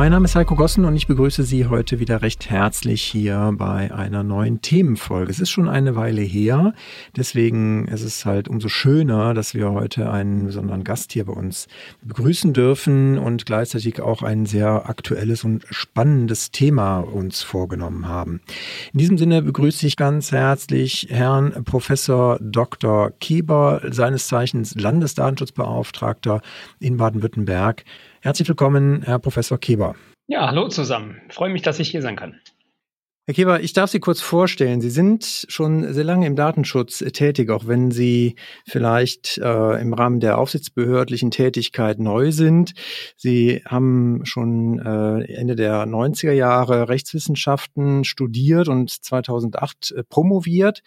Mein Name ist Heiko Gossen und ich begrüße Sie heute wieder recht herzlich hier bei einer neuen Themenfolge. Es ist schon eine Weile her, deswegen ist es halt umso schöner, dass wir heute einen besonderen Gast hier bei uns begrüßen dürfen und gleichzeitig auch ein sehr aktuelles und spannendes Thema uns vorgenommen haben. In diesem Sinne begrüße ich ganz herzlich Herrn Professor Dr. Kieber, seines Zeichens Landesdatenschutzbeauftragter in Baden-Württemberg. Herzlich willkommen, Herr Professor Keber. Ja, hallo zusammen. Ich freue mich, dass ich hier sein kann. Herr Keber, ich darf Sie kurz vorstellen. Sie sind schon sehr lange im Datenschutz tätig, auch wenn Sie vielleicht äh, im Rahmen der aufsichtsbehördlichen Tätigkeit neu sind. Sie haben schon äh, Ende der 90er Jahre Rechtswissenschaften studiert und 2008 äh, promoviert.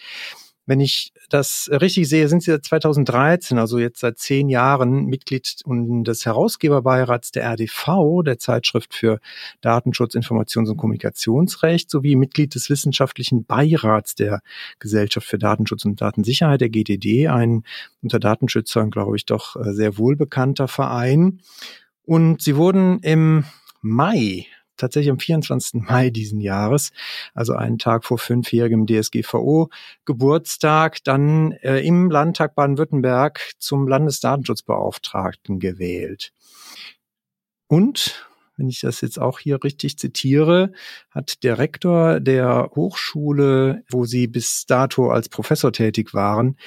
Wenn ich das richtig sehe, sind Sie seit 2013, also jetzt seit zehn Jahren, Mitglied des Herausgeberbeirats der RDV, der Zeitschrift für Datenschutz, Informations- und Kommunikationsrecht, sowie Mitglied des wissenschaftlichen Beirats der Gesellschaft für Datenschutz und Datensicherheit, der GDD, ein unter Datenschützern, glaube ich, doch äh, sehr wohlbekannter Verein. Und Sie wurden im Mai tatsächlich am 24. Mai diesen Jahres, also einen Tag vor fünfjährigem DSGVO-Geburtstag, dann äh, im Landtag Baden-Württemberg zum Landesdatenschutzbeauftragten gewählt. Und wenn ich das jetzt auch hier richtig zitiere, hat der Rektor der Hochschule, wo Sie bis dato als Professor tätig waren,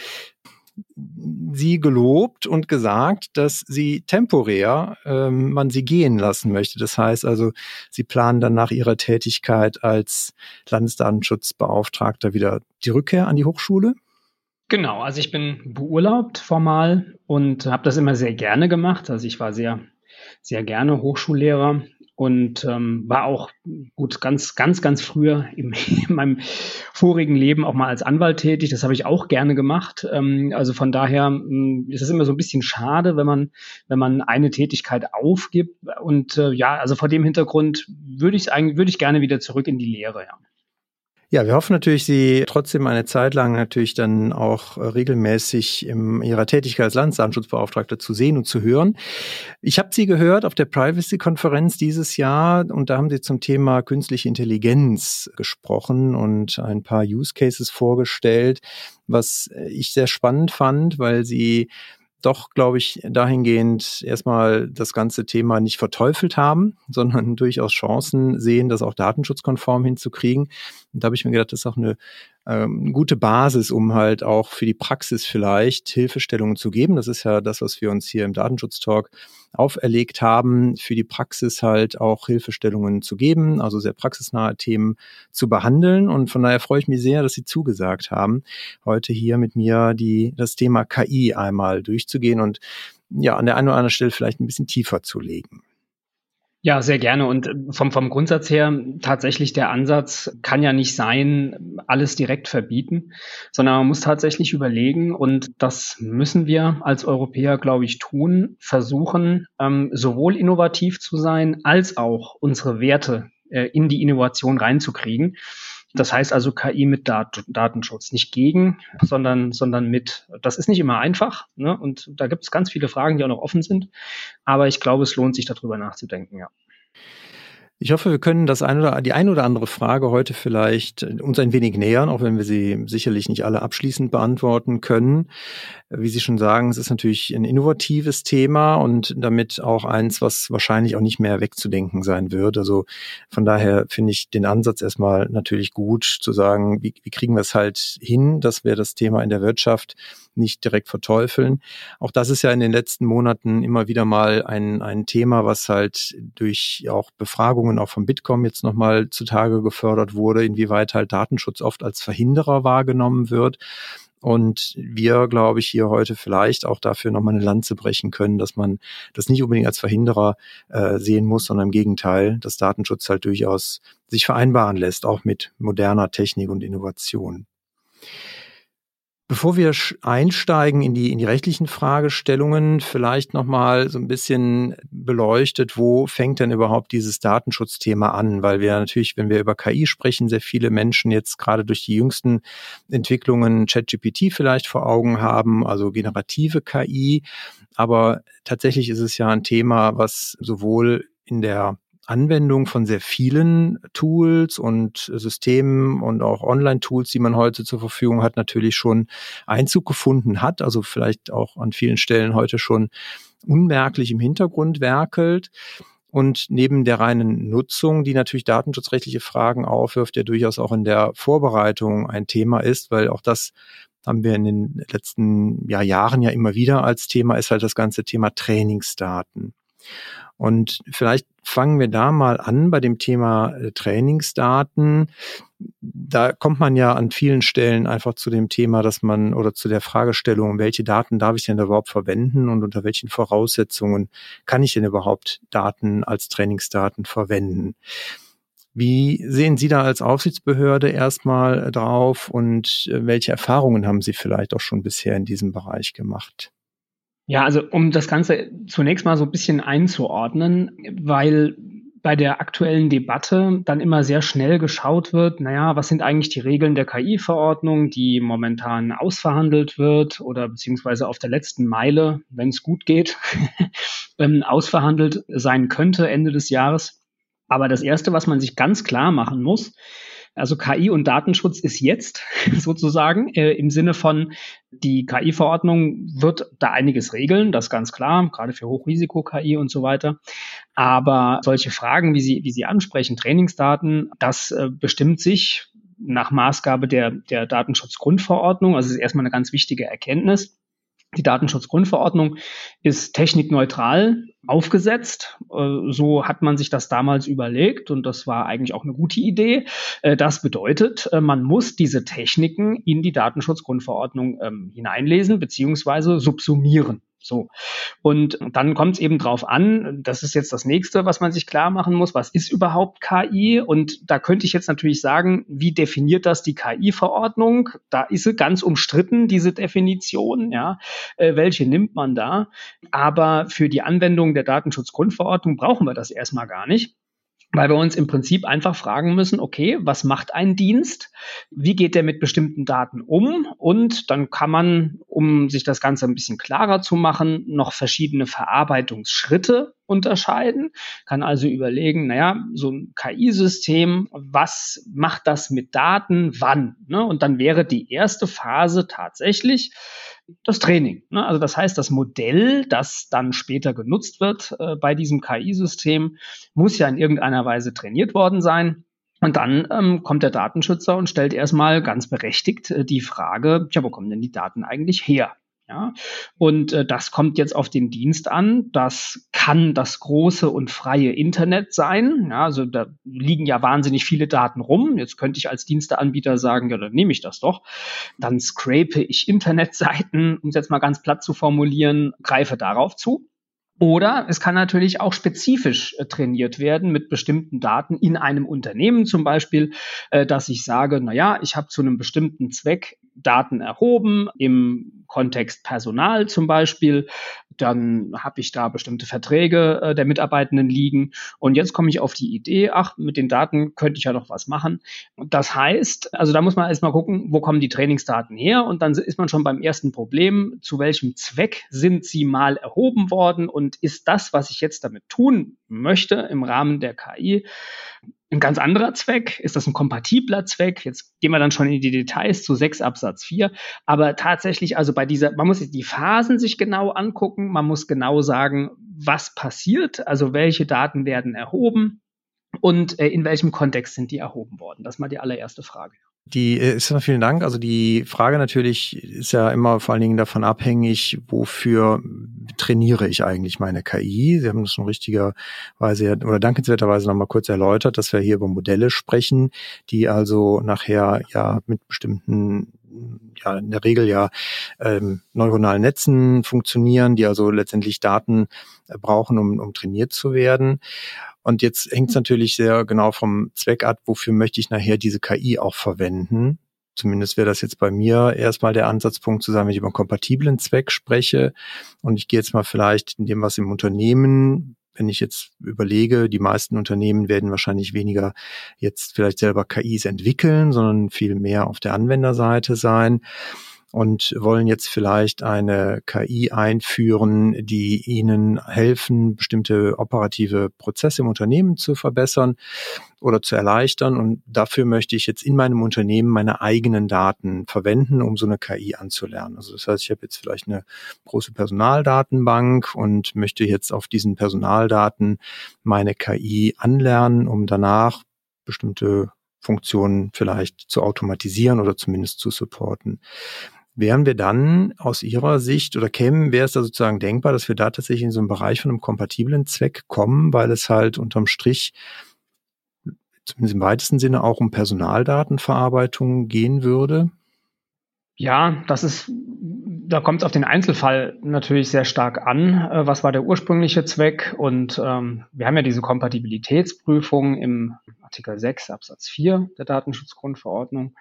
sie gelobt und gesagt, dass sie temporär ähm, man sie gehen lassen möchte. Das heißt also, sie planen dann nach ihrer Tätigkeit als Landesdatenschutzbeauftragter wieder die Rückkehr an die Hochschule. Genau, also ich bin beurlaubt formal und habe das immer sehr gerne gemacht. Also ich war sehr, sehr gerne Hochschullehrer und ähm, war auch gut ganz ganz ganz früher im, in meinem vorigen Leben auch mal als Anwalt tätig. Das habe ich auch gerne gemacht. Ähm, also von daher ähm, ist es immer so ein bisschen schade, wenn man wenn man eine Tätigkeit aufgibt. Und äh, ja, also vor dem Hintergrund würde ich eigentlich würde ich gerne wieder zurück in die Lehre. Ja. Ja, wir hoffen natürlich, Sie trotzdem eine Zeit lang natürlich dann auch äh, regelmäßig in Ihrer Tätigkeit als Landesdatenschutzbeauftragter zu sehen und zu hören. Ich habe Sie gehört auf der Privacy-Konferenz dieses Jahr und da haben Sie zum Thema künstliche Intelligenz gesprochen und ein paar Use Cases vorgestellt, was ich sehr spannend fand, weil Sie doch, glaube ich, dahingehend erstmal das ganze Thema nicht verteufelt haben, sondern durchaus Chancen sehen, das auch datenschutzkonform hinzukriegen. Und da habe ich mir gedacht, das ist auch eine ähm, gute Basis, um halt auch für die Praxis vielleicht Hilfestellungen zu geben. Das ist ja das, was wir uns hier im Datenschutztalk auferlegt haben, für die Praxis halt auch Hilfestellungen zu geben, also sehr praxisnahe Themen zu behandeln. Und von daher freue ich mich sehr, dass Sie zugesagt haben, heute hier mit mir die, das Thema KI einmal durchzugehen und ja, an der einen oder anderen Stelle vielleicht ein bisschen tiefer zu legen. Ja, sehr gerne. Und äh, vom, vom Grundsatz her, tatsächlich der Ansatz kann ja nicht sein, alles direkt verbieten, sondern man muss tatsächlich überlegen, und das müssen wir als Europäer, glaube ich, tun, versuchen, ähm, sowohl innovativ zu sein, als auch unsere Werte äh, in die Innovation reinzukriegen. Das heißt also KI mit Dat Datenschutz, nicht gegen, sondern, sondern mit. Das ist nicht immer einfach ne? und da gibt es ganz viele Fragen, die auch noch offen sind. Aber ich glaube, es lohnt sich darüber nachzudenken, ja. Ich hoffe, wir können das ein oder, die ein oder andere Frage heute vielleicht uns ein wenig nähern, auch wenn wir sie sicherlich nicht alle abschließend beantworten können. Wie Sie schon sagen, es ist natürlich ein innovatives Thema und damit auch eins, was wahrscheinlich auch nicht mehr wegzudenken sein wird. Also von daher finde ich den Ansatz erstmal natürlich gut zu sagen, wie, wie kriegen wir es halt hin, dass wir das Thema in der Wirtschaft nicht direkt verteufeln. Auch das ist ja in den letzten Monaten immer wieder mal ein, ein Thema, was halt durch auch Befragungen auch vom Bitkom jetzt nochmal zutage gefördert wurde, inwieweit halt Datenschutz oft als Verhinderer wahrgenommen wird. Und wir, glaube ich, hier heute vielleicht auch dafür nochmal eine Lanze brechen können, dass man das nicht unbedingt als Verhinderer äh, sehen muss, sondern im Gegenteil, dass Datenschutz halt durchaus sich vereinbaren lässt, auch mit moderner Technik und Innovation. Bevor wir einsteigen in die, in die rechtlichen Fragestellungen, vielleicht nochmal so ein bisschen beleuchtet, wo fängt denn überhaupt dieses Datenschutzthema an? Weil wir natürlich, wenn wir über KI sprechen, sehr viele Menschen jetzt gerade durch die jüngsten Entwicklungen ChatGPT vielleicht vor Augen haben, also generative KI. Aber tatsächlich ist es ja ein Thema, was sowohl in der Anwendung von sehr vielen Tools und Systemen und auch Online-Tools, die man heute zur Verfügung hat, natürlich schon Einzug gefunden hat, also vielleicht auch an vielen Stellen heute schon unmerklich im Hintergrund werkelt. Und neben der reinen Nutzung, die natürlich datenschutzrechtliche Fragen aufwirft, der durchaus auch in der Vorbereitung ein Thema ist, weil auch das haben wir in den letzten ja, Jahren ja immer wieder als Thema, ist halt das ganze Thema Trainingsdaten. Und vielleicht fangen wir da mal an bei dem Thema äh, Trainingsdaten. Da kommt man ja an vielen Stellen einfach zu dem Thema, dass man oder zu der Fragestellung, welche Daten darf ich denn überhaupt verwenden und unter welchen Voraussetzungen kann ich denn überhaupt Daten als Trainingsdaten verwenden? Wie sehen Sie da als Aufsichtsbehörde erstmal drauf und äh, welche Erfahrungen haben Sie vielleicht auch schon bisher in diesem Bereich gemacht? Ja, also um das Ganze zunächst mal so ein bisschen einzuordnen, weil bei der aktuellen Debatte dann immer sehr schnell geschaut wird, naja, was sind eigentlich die Regeln der KI-Verordnung, die momentan ausverhandelt wird oder beziehungsweise auf der letzten Meile, wenn es gut geht, ähm, ausverhandelt sein könnte Ende des Jahres. Aber das Erste, was man sich ganz klar machen muss, also KI und Datenschutz ist jetzt sozusagen äh, im Sinne von die KI-Verordnung wird da einiges regeln, das ganz klar, gerade für Hochrisiko-KI und so weiter. Aber solche Fragen, wie Sie, wie Sie ansprechen, Trainingsdaten, das äh, bestimmt sich nach Maßgabe der, der Datenschutzgrundverordnung. Also es ist erstmal eine ganz wichtige Erkenntnis. Die Datenschutzgrundverordnung ist technikneutral aufgesetzt. Äh, so hat man sich das damals überlegt und das war eigentlich auch eine gute Idee. Äh, das bedeutet, äh, man muss diese Techniken in die Datenschutzgrundverordnung ähm, hineinlesen beziehungsweise subsumieren. So. Und dann kommt es eben drauf an, das ist jetzt das nächste, was man sich klar machen muss, was ist überhaupt KI? Und da könnte ich jetzt natürlich sagen, wie definiert das die KI-Verordnung? Da ist sie ganz umstritten, diese Definition, ja. Äh, welche nimmt man da? Aber für die Anwendung der Datenschutzgrundverordnung brauchen wir das erstmal gar nicht weil wir uns im Prinzip einfach fragen müssen, okay, was macht ein Dienst? Wie geht der mit bestimmten Daten um? Und dann kann man, um sich das Ganze ein bisschen klarer zu machen, noch verschiedene Verarbeitungsschritte unterscheiden, kann also überlegen, naja, so ein KI-System, was macht das mit Daten, wann? Ne? Und dann wäre die erste Phase tatsächlich das Training. Ne? Also das heißt, das Modell, das dann später genutzt wird äh, bei diesem KI-System, muss ja in irgendeiner Weise trainiert worden sein. Und dann ähm, kommt der Datenschützer und stellt erstmal ganz berechtigt äh, die Frage, ja, wo kommen denn die Daten eigentlich her? Ja, und äh, das kommt jetzt auf den Dienst an. Das kann das große und freie Internet sein. Ja, also da liegen ja wahnsinnig viele Daten rum. Jetzt könnte ich als Diensteanbieter sagen, ja, dann nehme ich das doch. Dann scrape ich Internetseiten, um es jetzt mal ganz platt zu formulieren, greife darauf zu. Oder es kann natürlich auch spezifisch äh, trainiert werden mit bestimmten Daten in einem Unternehmen zum Beispiel, äh, dass ich sage, na ja, ich habe zu einem bestimmten Zweck Daten erhoben im Kontext Personal zum Beispiel. Dann habe ich da bestimmte Verträge äh, der Mitarbeitenden liegen. Und jetzt komme ich auf die Idee, ach, mit den Daten könnte ich ja noch was machen. Das heißt, also da muss man erstmal gucken, wo kommen die Trainingsdaten her? Und dann ist man schon beim ersten Problem, zu welchem Zweck sind sie mal erhoben worden und ist das, was ich jetzt damit tun möchte im Rahmen der KI, ein ganz anderer Zweck? Ist das ein kompatibler Zweck? Jetzt gehen wir dann schon in die Details zu 6 Absatz 4. Aber tatsächlich, also bei dieser, man muss die Phasen sich genau angucken. Man muss genau sagen, was passiert, also welche Daten werden erhoben und äh, in welchem Kontext sind die erhoben worden. Das ist mal die allererste Frage. Die äh, ist vielen Dank. Also die Frage natürlich ist ja immer vor allen Dingen davon abhängig, wofür trainiere ich eigentlich meine KI? Sie haben das schon richtigerweise oder dankenswerterweise nochmal kurz erläutert, dass wir hier über Modelle sprechen, die also nachher ja mit bestimmten ja in der Regel ja ähm, neuronalen Netzen funktionieren, die also letztendlich Daten äh, brauchen, um, um trainiert zu werden. Und jetzt hängt es natürlich sehr genau vom Zweck ab, wofür möchte ich nachher diese KI auch verwenden. zumindest wäre das jetzt bei mir erstmal der Ansatzpunkt zu sagen, wenn ich über einen kompatiblen Zweck spreche und ich gehe jetzt mal vielleicht in dem, was im Unternehmen wenn ich jetzt überlege, die meisten Unternehmen werden wahrscheinlich weniger jetzt vielleicht selber KIs entwickeln, sondern viel mehr auf der Anwenderseite sein und wollen jetzt vielleicht eine KI einführen, die ihnen helfen, bestimmte operative Prozesse im Unternehmen zu verbessern oder zu erleichtern. Und dafür möchte ich jetzt in meinem Unternehmen meine eigenen Daten verwenden, um so eine KI anzulernen. Also das heißt, ich habe jetzt vielleicht eine große Personaldatenbank und möchte jetzt auf diesen Personaldaten meine KI anlernen, um danach bestimmte Funktionen vielleicht zu automatisieren oder zumindest zu supporten wären wir dann aus Ihrer Sicht oder kämen, wäre es da sozusagen denkbar, dass wir da tatsächlich in so einen Bereich von einem kompatiblen Zweck kommen, weil es halt unterm Strich zumindest im weitesten Sinne auch um Personaldatenverarbeitung gehen würde? Ja, das ist, da kommt es auf den Einzelfall natürlich sehr stark an. Äh, was war der ursprüngliche Zweck? Und ähm, wir haben ja diese Kompatibilitätsprüfung im Artikel 6 Absatz 4 der Datenschutzgrundverordnung.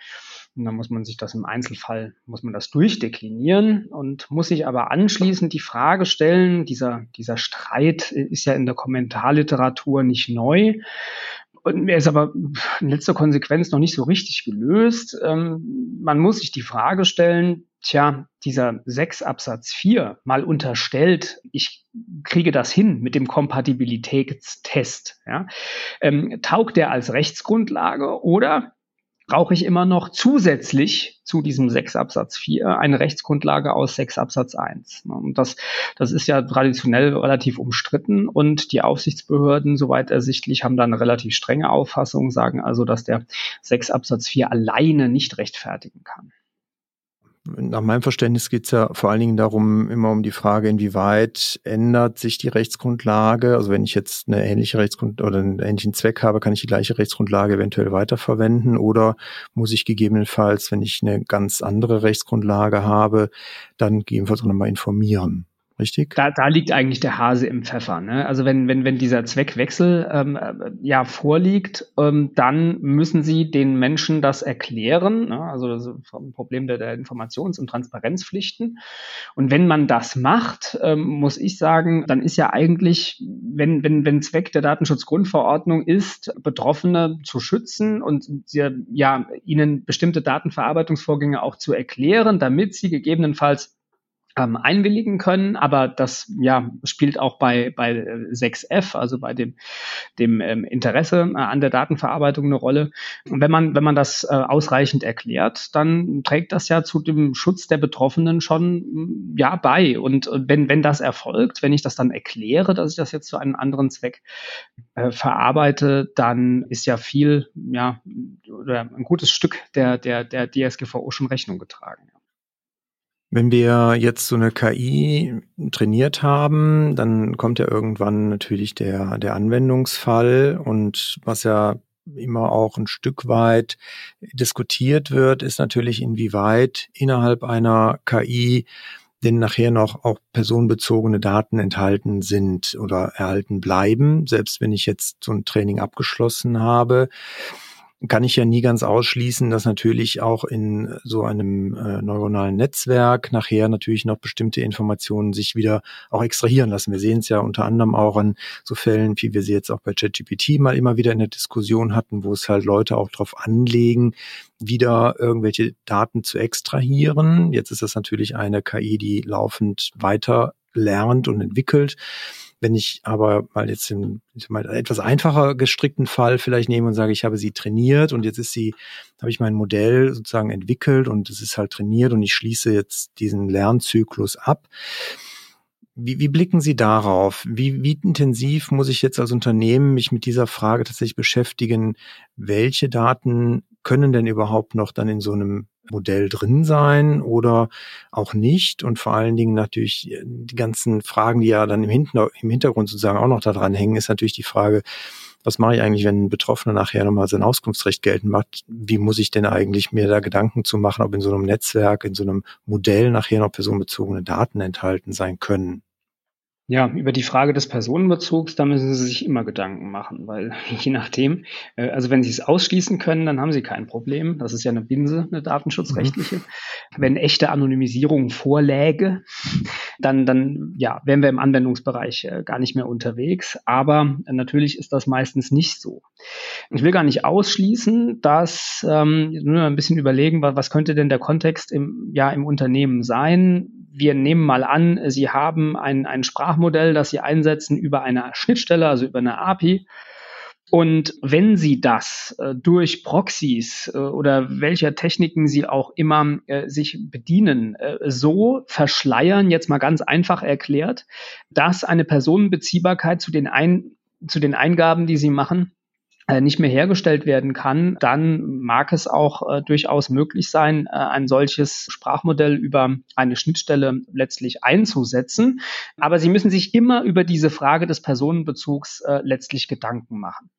Und dann muss man sich das im Einzelfall, muss man das durchdeklinieren und muss sich aber anschließend die Frage stellen, dieser, dieser Streit ist ja in der Kommentarliteratur nicht neu. Und er ist aber in letzter Konsequenz noch nicht so richtig gelöst. Ähm, man muss sich die Frage stellen, tja, dieser 6 Absatz 4 mal unterstellt, ich kriege das hin mit dem Kompatibilitätstest. Ja, ähm, taugt der als Rechtsgrundlage oder brauche ich immer noch zusätzlich zu diesem 6 Absatz 4 eine Rechtsgrundlage aus 6 Absatz 1. Und das, das ist ja traditionell relativ umstritten und die Aufsichtsbehörden, soweit ersichtlich, haben da eine relativ strenge Auffassung, sagen also, dass der 6 Absatz 4 alleine nicht rechtfertigen kann nach meinem Verständnis geht es ja vor allen Dingen darum, immer um die Frage, inwieweit ändert sich die Rechtsgrundlage. Also wenn ich jetzt eine ähnliche Rechtsgrundlage oder einen ähnlichen Zweck habe, kann ich die gleiche Rechtsgrundlage eventuell weiterverwenden oder muss ich gegebenenfalls, wenn ich eine ganz andere Rechtsgrundlage habe, dann gegebenenfalls auch nochmal informieren. Richtig? Da, da liegt eigentlich der Hase im Pfeffer. Ne? Also wenn, wenn, wenn dieser Zweckwechsel ähm, äh, ja vorliegt, ähm, dann müssen Sie den Menschen das erklären. Ne? Also das ist ein Problem der, der Informations- und Transparenzpflichten. Und wenn man das macht, ähm, muss ich sagen, dann ist ja eigentlich, wenn, wenn, wenn Zweck der Datenschutzgrundverordnung ist, Betroffene zu schützen und ja, ihnen bestimmte Datenverarbeitungsvorgänge auch zu erklären, damit sie gegebenenfalls ähm, einwilligen können, aber das ja spielt auch bei bei 6F, also bei dem dem ähm, Interesse äh, an der Datenverarbeitung eine Rolle. Und wenn man wenn man das äh, ausreichend erklärt, dann trägt das ja zu dem Schutz der Betroffenen schon mm, ja bei. Und wenn wenn das erfolgt, wenn ich das dann erkläre, dass ich das jetzt zu einem anderen Zweck äh, verarbeite, dann ist ja viel ja oder ein gutes Stück der der der DSGVO schon Rechnung getragen. Wenn wir jetzt so eine KI trainiert haben, dann kommt ja irgendwann natürlich der, der Anwendungsfall und was ja immer auch ein Stück weit diskutiert wird, ist natürlich, inwieweit innerhalb einer KI denn nachher noch auch personenbezogene Daten enthalten sind oder erhalten bleiben, selbst wenn ich jetzt so ein Training abgeschlossen habe kann ich ja nie ganz ausschließen, dass natürlich auch in so einem äh, neuronalen Netzwerk nachher natürlich noch bestimmte Informationen sich wieder auch extrahieren lassen. Wir sehen es ja unter anderem auch an so Fällen, wie wir sie jetzt auch bei ChatGPT mal immer wieder in der Diskussion hatten, wo es halt Leute auch darauf anlegen, wieder irgendwelche Daten zu extrahieren. Jetzt ist das natürlich eine KI, die laufend weiter lernt und entwickelt. Wenn ich aber mal jetzt den mal etwas einfacher gestrickten Fall vielleicht nehme und sage, ich habe sie trainiert und jetzt ist sie, habe ich mein Modell sozusagen entwickelt und es ist halt trainiert und ich schließe jetzt diesen Lernzyklus ab. Wie, wie blicken Sie darauf? Wie, wie intensiv muss ich jetzt als Unternehmen mich mit dieser Frage tatsächlich beschäftigen? Welche Daten können denn überhaupt noch dann in so einem Modell drin sein oder auch nicht. Und vor allen Dingen natürlich äh, die ganzen Fragen, die ja dann im, Hinter im Hintergrund sozusagen auch noch da dran hängen, ist natürlich die Frage, was mache ich eigentlich, wenn ein Betroffener nachher nochmal sein Auskunftsrecht geltend macht? Wie muss ich denn eigentlich mir da Gedanken zu machen, ob in so einem Netzwerk, in so einem Modell nachher noch personenbezogene Daten enthalten sein können? Ja, über die Frage des Personenbezugs, da müssen Sie sich immer Gedanken machen, weil je nachdem, äh, also wenn Sie es ausschließen können, dann haben Sie kein Problem. Das ist ja eine Binse, eine datenschutzrechtliche. Mhm. Wenn echte Anonymisierung vorläge, dann, dann ja, wären wir im Anwendungsbereich äh, gar nicht mehr unterwegs. Aber natürlich ist das meistens nicht so. Ich will gar nicht ausschließen, dass ähm, nur ein bisschen überlegen, was, könnte denn der Kontext im, ja, im Unternehmen sein. Wir nehmen mal an, Sie haben ein, ein Sprachmodell, das Sie einsetzen über eine Schnittstelle, also über eine API. Und wenn Sie das äh, durch Proxys äh, oder welcher Techniken Sie auch immer äh, sich bedienen, äh, so verschleiern, jetzt mal ganz einfach erklärt, dass eine Personenbeziehbarkeit zu den, Ein zu den Eingaben, die Sie machen, nicht mehr hergestellt werden kann, dann mag es auch äh, durchaus möglich sein, äh, ein solches Sprachmodell über eine Schnittstelle letztlich einzusetzen. Aber Sie müssen sich immer über diese Frage des Personenbezugs äh, letztlich Gedanken machen.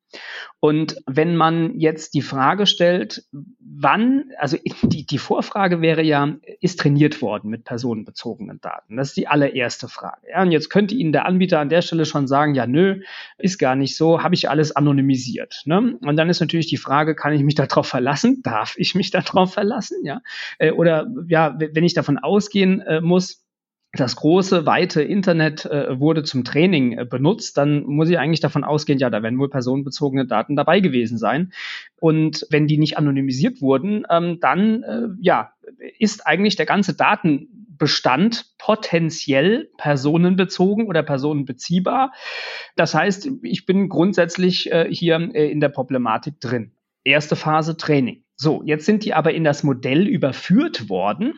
Und wenn man jetzt die Frage stellt, wann, also die, die Vorfrage wäre ja, ist trainiert worden mit personenbezogenen Daten? Das ist die allererste Frage. Ja, und jetzt könnte Ihnen der Anbieter an der Stelle schon sagen, ja, nö, ist gar nicht so, habe ich alles anonymisiert. Ne? Und dann ist natürlich die Frage, kann ich mich darauf verlassen? Darf ich mich darauf verlassen? Ja? Äh, oder ja, wenn ich davon ausgehen äh, muss, das große, weite Internet äh, wurde zum Training äh, benutzt, dann muss ich eigentlich davon ausgehen, ja, da werden wohl personenbezogene Daten dabei gewesen sein. Und wenn die nicht anonymisiert wurden, ähm, dann äh, ja, ist eigentlich der ganze Datenbestand potenziell personenbezogen oder personenbeziehbar. Das heißt, ich bin grundsätzlich äh, hier äh, in der Problematik drin. Erste Phase Training. So, jetzt sind die aber in das Modell überführt worden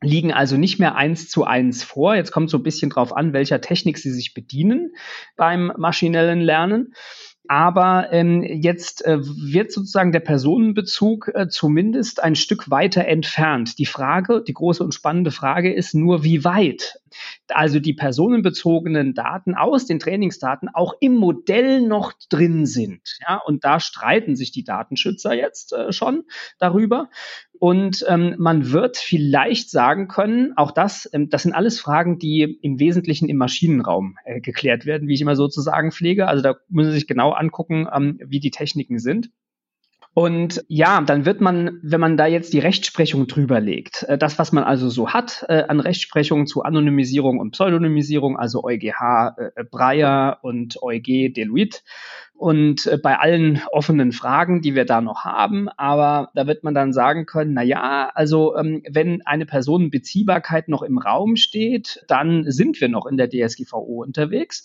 liegen also nicht mehr eins zu eins vor. Jetzt kommt so ein bisschen drauf an, welcher Technik Sie sich bedienen beim maschinellen Lernen. Aber ähm, jetzt äh, wird sozusagen der Personenbezug äh, zumindest ein Stück weiter entfernt. Die Frage, die große und spannende Frage ist nur, wie weit also die personenbezogenen Daten aus den Trainingsdaten auch im Modell noch drin sind. Ja, und da streiten sich die Datenschützer jetzt äh, schon darüber. Und ähm, man wird vielleicht sagen können, auch das, ähm, das sind alles Fragen, die im Wesentlichen im Maschinenraum äh, geklärt werden, wie ich immer sozusagen pflege. Also da müssen Sie sich genau angucken, ähm, wie die Techniken sind. Und ja, dann wird man, wenn man da jetzt die Rechtsprechung drüber legt, äh, das, was man also so hat äh, an Rechtsprechung zu Anonymisierung und Pseudonymisierung, also EuGH äh, Breyer und EuG Deluit, und äh, bei allen offenen Fragen, die wir da noch haben, aber da wird man dann sagen können, na ja, also ähm, wenn eine Personenbeziehbarkeit noch im Raum steht, dann sind wir noch in der DSGVO unterwegs.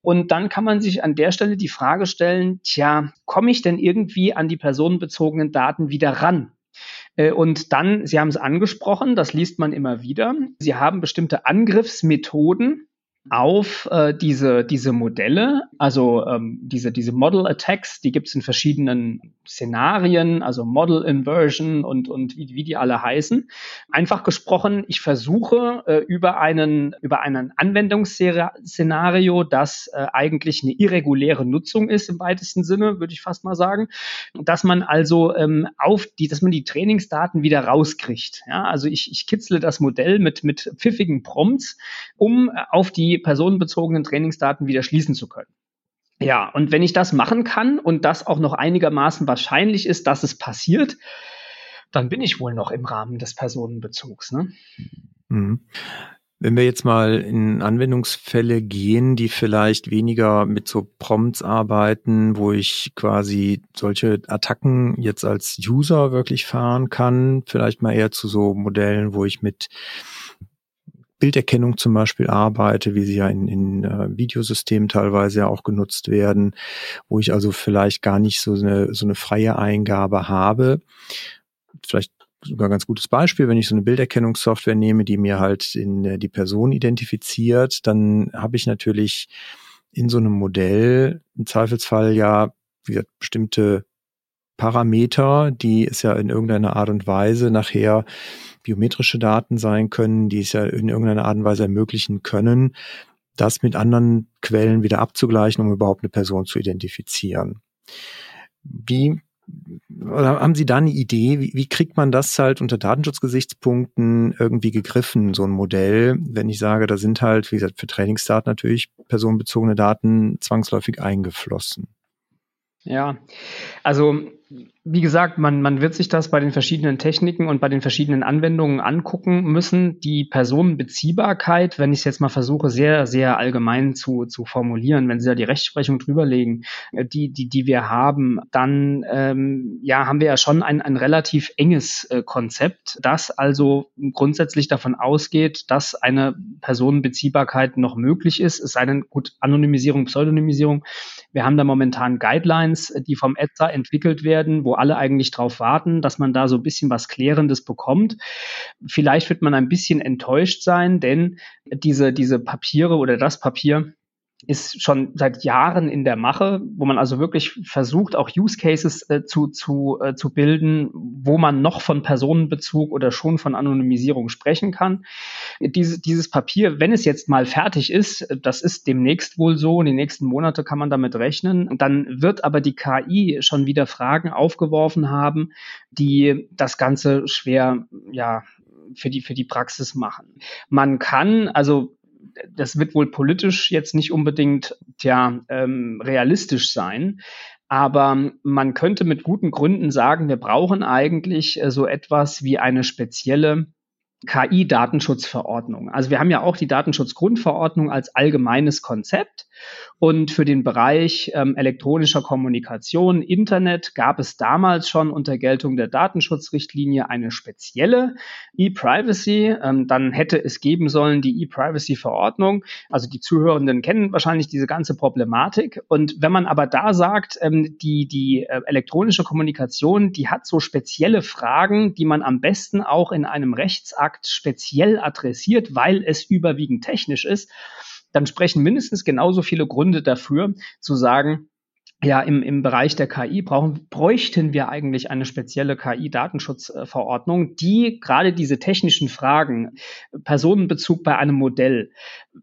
Und dann kann man sich an der Stelle die Frage stellen, tja, komme ich denn irgendwie an die personenbezogenen Daten wieder ran? Äh, und dann, Sie haben es angesprochen, das liest man immer wieder, Sie haben bestimmte Angriffsmethoden, auf äh, diese, diese Modelle, also ähm, diese, diese Model Attacks, die gibt es in verschiedenen Szenarien, also Model Inversion und, und wie, wie die alle heißen. Einfach gesprochen, ich versuche äh, über einen, über einen Anwendungsszenario, das äh, eigentlich eine irreguläre Nutzung ist im weitesten Sinne, würde ich fast mal sagen, dass man also ähm, auf die, dass man die Trainingsdaten wieder rauskriegt. Ja, also ich, ich kitzle das Modell mit, mit pfiffigen Prompts, um äh, auf die personenbezogenen Trainingsdaten wieder schließen zu können. Ja, und wenn ich das machen kann und das auch noch einigermaßen wahrscheinlich ist, dass es passiert, dann bin ich wohl noch im Rahmen des Personenbezugs. Ne? Mhm. Wenn wir jetzt mal in Anwendungsfälle gehen, die vielleicht weniger mit so Prompts arbeiten, wo ich quasi solche Attacken jetzt als User wirklich fahren kann, vielleicht mal eher zu so Modellen, wo ich mit Bilderkennung zum Beispiel arbeite, wie sie ja in, in äh, Videosystemen teilweise ja auch genutzt werden, wo ich also vielleicht gar nicht so eine, so eine freie Eingabe habe. Vielleicht sogar ein ganz gutes Beispiel, wenn ich so eine Bilderkennungssoftware nehme, die mir halt in äh, die Person identifiziert, dann habe ich natürlich in so einem Modell im Zweifelsfall ja, wie gesagt, bestimmte Parameter, die es ja in irgendeiner Art und Weise nachher biometrische Daten sein können, die es ja in irgendeiner Art und Weise ermöglichen können, das mit anderen Quellen wieder abzugleichen, um überhaupt eine Person zu identifizieren. Wie oder haben Sie da eine Idee, wie, wie kriegt man das halt unter Datenschutzgesichtspunkten irgendwie gegriffen, so ein Modell, wenn ich sage, da sind halt, wie gesagt, für Trainingsdaten natürlich personenbezogene Daten zwangsläufig eingeflossen? Ja, also wie gesagt, man, man wird sich das bei den verschiedenen Techniken und bei den verschiedenen Anwendungen angucken müssen. Die Personenbeziehbarkeit, wenn ich es jetzt mal versuche, sehr, sehr allgemein zu, zu formulieren, wenn Sie da die Rechtsprechung drüberlegen, äh, die, die, die wir haben, dann ähm, ja, haben wir ja schon ein, ein relativ enges äh, Konzept, das also grundsätzlich davon ausgeht, dass eine Personenbeziehbarkeit noch möglich ist, es sei denn, gut, Anonymisierung, Pseudonymisierung. Wir haben da momentan Guidelines, die vom ETSA entwickelt werden, wo alle eigentlich drauf warten, dass man da so ein bisschen was Klärendes bekommt. Vielleicht wird man ein bisschen enttäuscht sein, denn diese, diese Papiere oder das Papier, ist schon seit Jahren in der Mache, wo man also wirklich versucht, auch Use Cases äh, zu, zu, äh, zu bilden, wo man noch von Personenbezug oder schon von Anonymisierung sprechen kann. Diese, dieses Papier, wenn es jetzt mal fertig ist, das ist demnächst wohl so, in den nächsten Monate kann man damit rechnen, dann wird aber die KI schon wieder Fragen aufgeworfen haben, die das Ganze schwer, ja, für die, für die Praxis machen. Man kann, also das wird wohl politisch jetzt nicht unbedingt tja, ähm, realistisch sein. Aber man könnte mit guten Gründen sagen, wir brauchen eigentlich äh, so etwas wie eine spezielle KI-Datenschutzverordnung. Also wir haben ja auch die Datenschutzgrundverordnung als allgemeines Konzept. Und für den Bereich ähm, elektronischer Kommunikation, Internet, gab es damals schon unter Geltung der Datenschutzrichtlinie eine spezielle E-Privacy. Ähm, dann hätte es geben sollen die E-Privacy-Verordnung. Also die Zuhörenden kennen wahrscheinlich diese ganze Problematik. Und wenn man aber da sagt, ähm, die, die äh, elektronische Kommunikation, die hat so spezielle Fragen, die man am besten auch in einem Rechtsakt speziell adressiert, weil es überwiegend technisch ist, dann sprechen mindestens genauso viele Gründe dafür, zu sagen, ja, im, im Bereich der KI brauchen, bräuchten wir eigentlich eine spezielle KI-Datenschutzverordnung, die gerade diese technischen Fragen, Personenbezug bei einem Modell,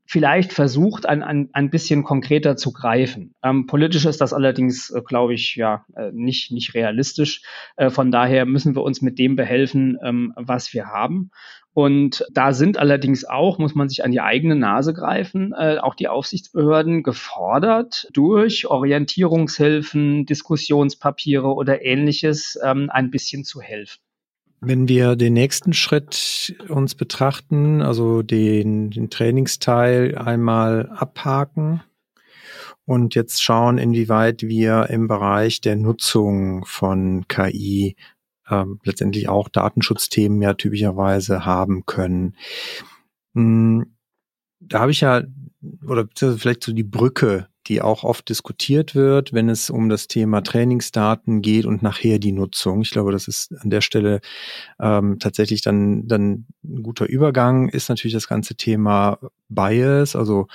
vielleicht versucht, ein, ein, ein bisschen konkreter zu greifen. Ähm, politisch ist das allerdings, äh, glaube ich, ja, äh, nicht, nicht realistisch. Äh, von daher müssen wir uns mit dem behelfen, ähm, was wir haben. Und da sind allerdings auch, muss man sich an die eigene Nase greifen, äh, auch die Aufsichtsbehörden gefordert, durch Orientierungshilfen, Diskussionspapiere oder ähnliches ähm, ein bisschen zu helfen. Wenn wir den nächsten Schritt uns betrachten, also den, den Trainingsteil einmal abhaken und jetzt schauen, inwieweit wir im Bereich der Nutzung von KI ähm, letztendlich auch Datenschutzthemen ja typischerweise haben können. Hm, da habe ich ja, oder vielleicht so die Brücke, die auch oft diskutiert wird, wenn es um das Thema Trainingsdaten geht und nachher die Nutzung. Ich glaube, das ist an der Stelle ähm, tatsächlich dann, dann ein guter Übergang, ist natürlich das ganze Thema Bias, also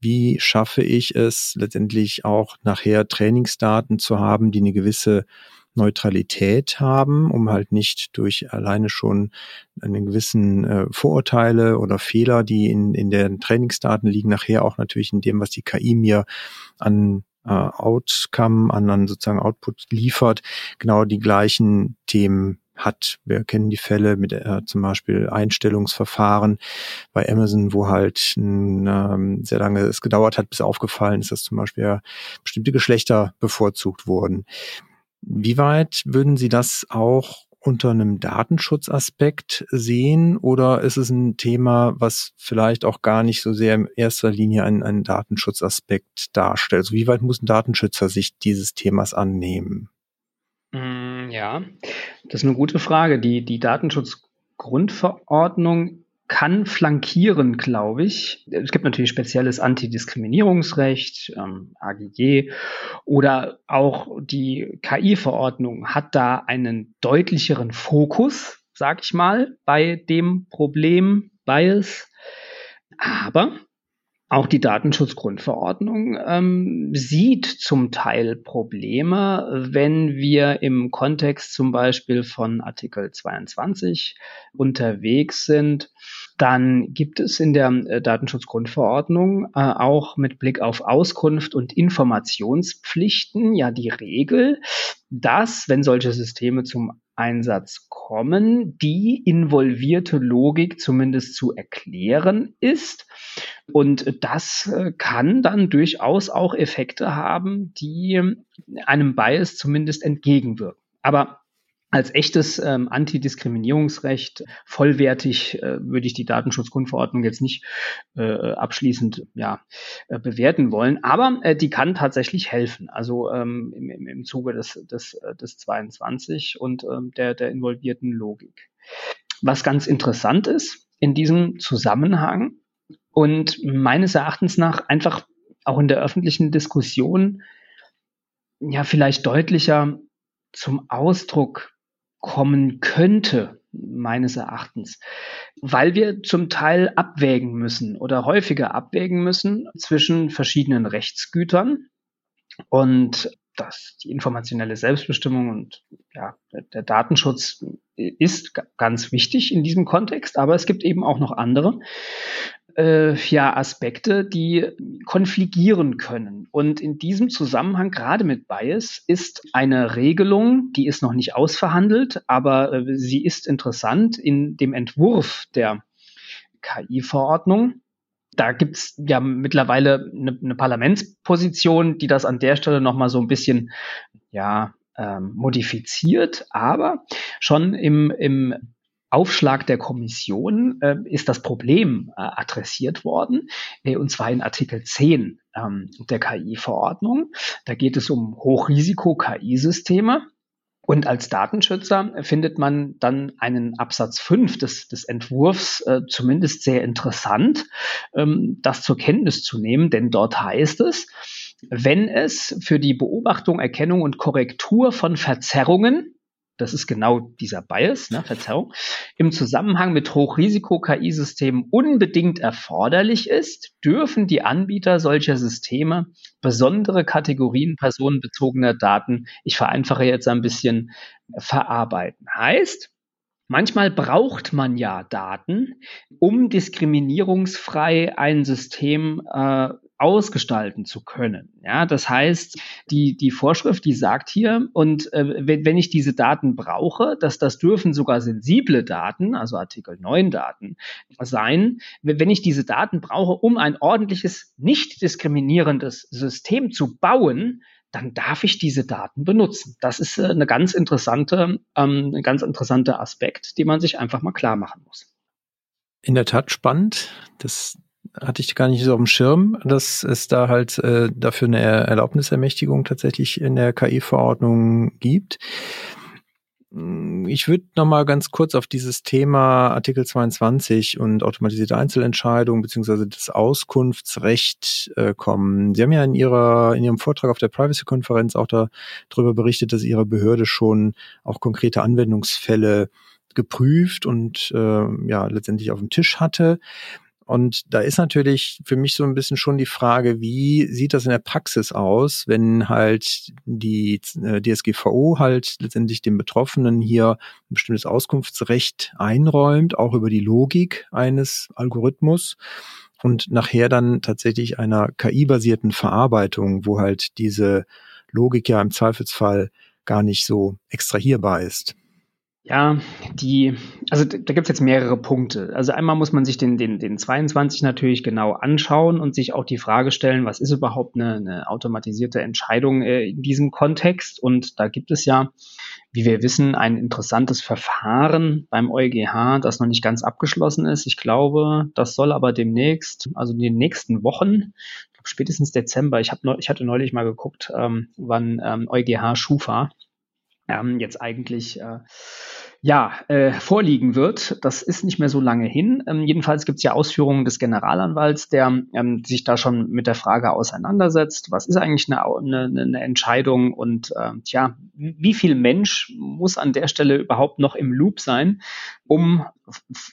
wie schaffe ich es letztendlich auch nachher Trainingsdaten zu haben, die eine gewisse Neutralität haben, um halt nicht durch alleine schon einen gewissen äh, Vorurteile oder Fehler, die in, in den Trainingsdaten liegen, nachher auch natürlich in dem, was die KI mir an äh, Outcome, an, an sozusagen Output liefert, genau die gleichen Themen hat. Wir kennen die Fälle mit äh, zum Beispiel Einstellungsverfahren bei Amazon, wo halt ähm, sehr lange es gedauert hat, bis aufgefallen ist, dass zum Beispiel bestimmte Geschlechter bevorzugt wurden. Wie weit würden Sie das auch unter einem Datenschutzaspekt sehen oder ist es ein Thema, was vielleicht auch gar nicht so sehr in erster Linie einen, einen Datenschutzaspekt darstellt? Also wie weit muss ein Datenschützer sich dieses Themas annehmen? Mm, ja, das ist eine gute Frage. Die, die Datenschutzgrundverordnung kann flankieren, glaube ich. Es gibt natürlich spezielles Antidiskriminierungsrecht, ähm, AGG, oder auch die KI-Verordnung hat da einen deutlicheren Fokus, sag ich mal, bei dem Problem Bias. Aber auch die Datenschutzgrundverordnung ähm, sieht zum Teil Probleme, wenn wir im Kontext zum Beispiel von Artikel 22 unterwegs sind dann gibt es in der äh, Datenschutzgrundverordnung äh, auch mit Blick auf Auskunft und Informationspflichten ja die Regel, dass, wenn solche Systeme zum Einsatz kommen, die involvierte Logik zumindest zu erklären ist. Und das äh, kann dann durchaus auch Effekte haben, die einem Bias zumindest entgegenwirken. Aber als echtes ähm, Antidiskriminierungsrecht vollwertig äh, würde ich die Datenschutzgrundverordnung jetzt nicht äh, abschließend ja, äh, bewerten wollen, aber äh, die kann tatsächlich helfen. Also ähm, im, im Zuge des, des, äh, des 22 und ähm, der, der involvierten Logik. Was ganz interessant ist in diesem Zusammenhang und meines Erachtens nach einfach auch in der öffentlichen Diskussion ja vielleicht deutlicher zum Ausdruck kommen könnte, meines Erachtens, weil wir zum Teil abwägen müssen oder häufiger abwägen müssen zwischen verschiedenen Rechtsgütern und das, die informationelle Selbstbestimmung und ja, der Datenschutz ist ganz wichtig in diesem Kontext, aber es gibt eben auch noch andere äh, ja, Aspekte, die konfligieren können. Und in diesem Zusammenhang, gerade mit Bias, ist eine Regelung, die ist noch nicht ausverhandelt, aber äh, sie ist interessant in dem Entwurf der KI-Verordnung. Da gibt's ja mittlerweile eine, eine Parlamentsposition, die das an der Stelle nochmal so ein bisschen ja, ähm, modifiziert, aber schon im, im Aufschlag der Kommission äh, ist das Problem äh, adressiert worden, äh, und zwar in Artikel 10 ähm, der KI-Verordnung. Da geht es um Hochrisiko-KI-Systeme. Und als Datenschützer findet man dann einen Absatz 5 des, des Entwurfs äh, zumindest sehr interessant, ähm, das zur Kenntnis zu nehmen, denn dort heißt es, wenn es für die Beobachtung, Erkennung und Korrektur von Verzerrungen das ist genau dieser Bias, ne, Verzerrung, im Zusammenhang mit Hochrisiko-KI-Systemen unbedingt erforderlich ist, dürfen die Anbieter solcher Systeme besondere Kategorien personenbezogener Daten, ich vereinfache jetzt ein bisschen, verarbeiten. Heißt, Manchmal braucht man ja Daten, um diskriminierungsfrei ein System äh, ausgestalten zu können. Ja, das heißt, die, die Vorschrift, die sagt hier, und äh, wenn, wenn ich diese Daten brauche, dass das dürfen sogar sensible Daten, also Artikel 9 Daten sein, wenn ich diese Daten brauche, um ein ordentliches, nicht diskriminierendes System zu bauen, dann darf ich diese Daten benutzen. Das ist äh, eine ganz interessante, ähm, ein ganz interessanter Aspekt, den man sich einfach mal klar machen muss. In der Tat spannend. Das hatte ich gar nicht so auf dem Schirm, dass es da halt äh, dafür eine Erlaubnisermächtigung tatsächlich in der KI-Verordnung gibt. Ich würde noch mal ganz kurz auf dieses Thema Artikel 22 und automatisierte Einzelentscheidung beziehungsweise das Auskunftsrecht äh, kommen. Sie haben ja in Ihrer in Ihrem Vortrag auf der Privacy-Konferenz auch darüber berichtet, dass Ihre Behörde schon auch konkrete Anwendungsfälle geprüft und äh, ja letztendlich auf dem Tisch hatte. Und da ist natürlich für mich so ein bisschen schon die Frage, wie sieht das in der Praxis aus, wenn halt die äh, DSGVO halt letztendlich dem Betroffenen hier ein bestimmtes Auskunftsrecht einräumt, auch über die Logik eines Algorithmus und nachher dann tatsächlich einer KI-basierten Verarbeitung, wo halt diese Logik ja im Zweifelsfall gar nicht so extrahierbar ist. Ja, die, also da gibt es jetzt mehrere Punkte. Also einmal muss man sich den, den, den 22 natürlich genau anschauen und sich auch die Frage stellen, was ist überhaupt eine, eine automatisierte Entscheidung äh, in diesem Kontext? Und da gibt es ja, wie wir wissen, ein interessantes Verfahren beim EuGH, das noch nicht ganz abgeschlossen ist. Ich glaube, das soll aber demnächst, also in den nächsten Wochen, spätestens Dezember, ich, hab ich hatte neulich mal geguckt, ähm, wann ähm, EuGH Schufa ähm, jetzt eigentlich äh, ja, äh, vorliegen wird. Das ist nicht mehr so lange hin. Ähm, jedenfalls gibt es ja Ausführungen des Generalanwalts, der ähm, sich da schon mit der Frage auseinandersetzt, was ist eigentlich eine, eine, eine Entscheidung und äh, tja, wie viel Mensch muss an der Stelle überhaupt noch im Loop sein, um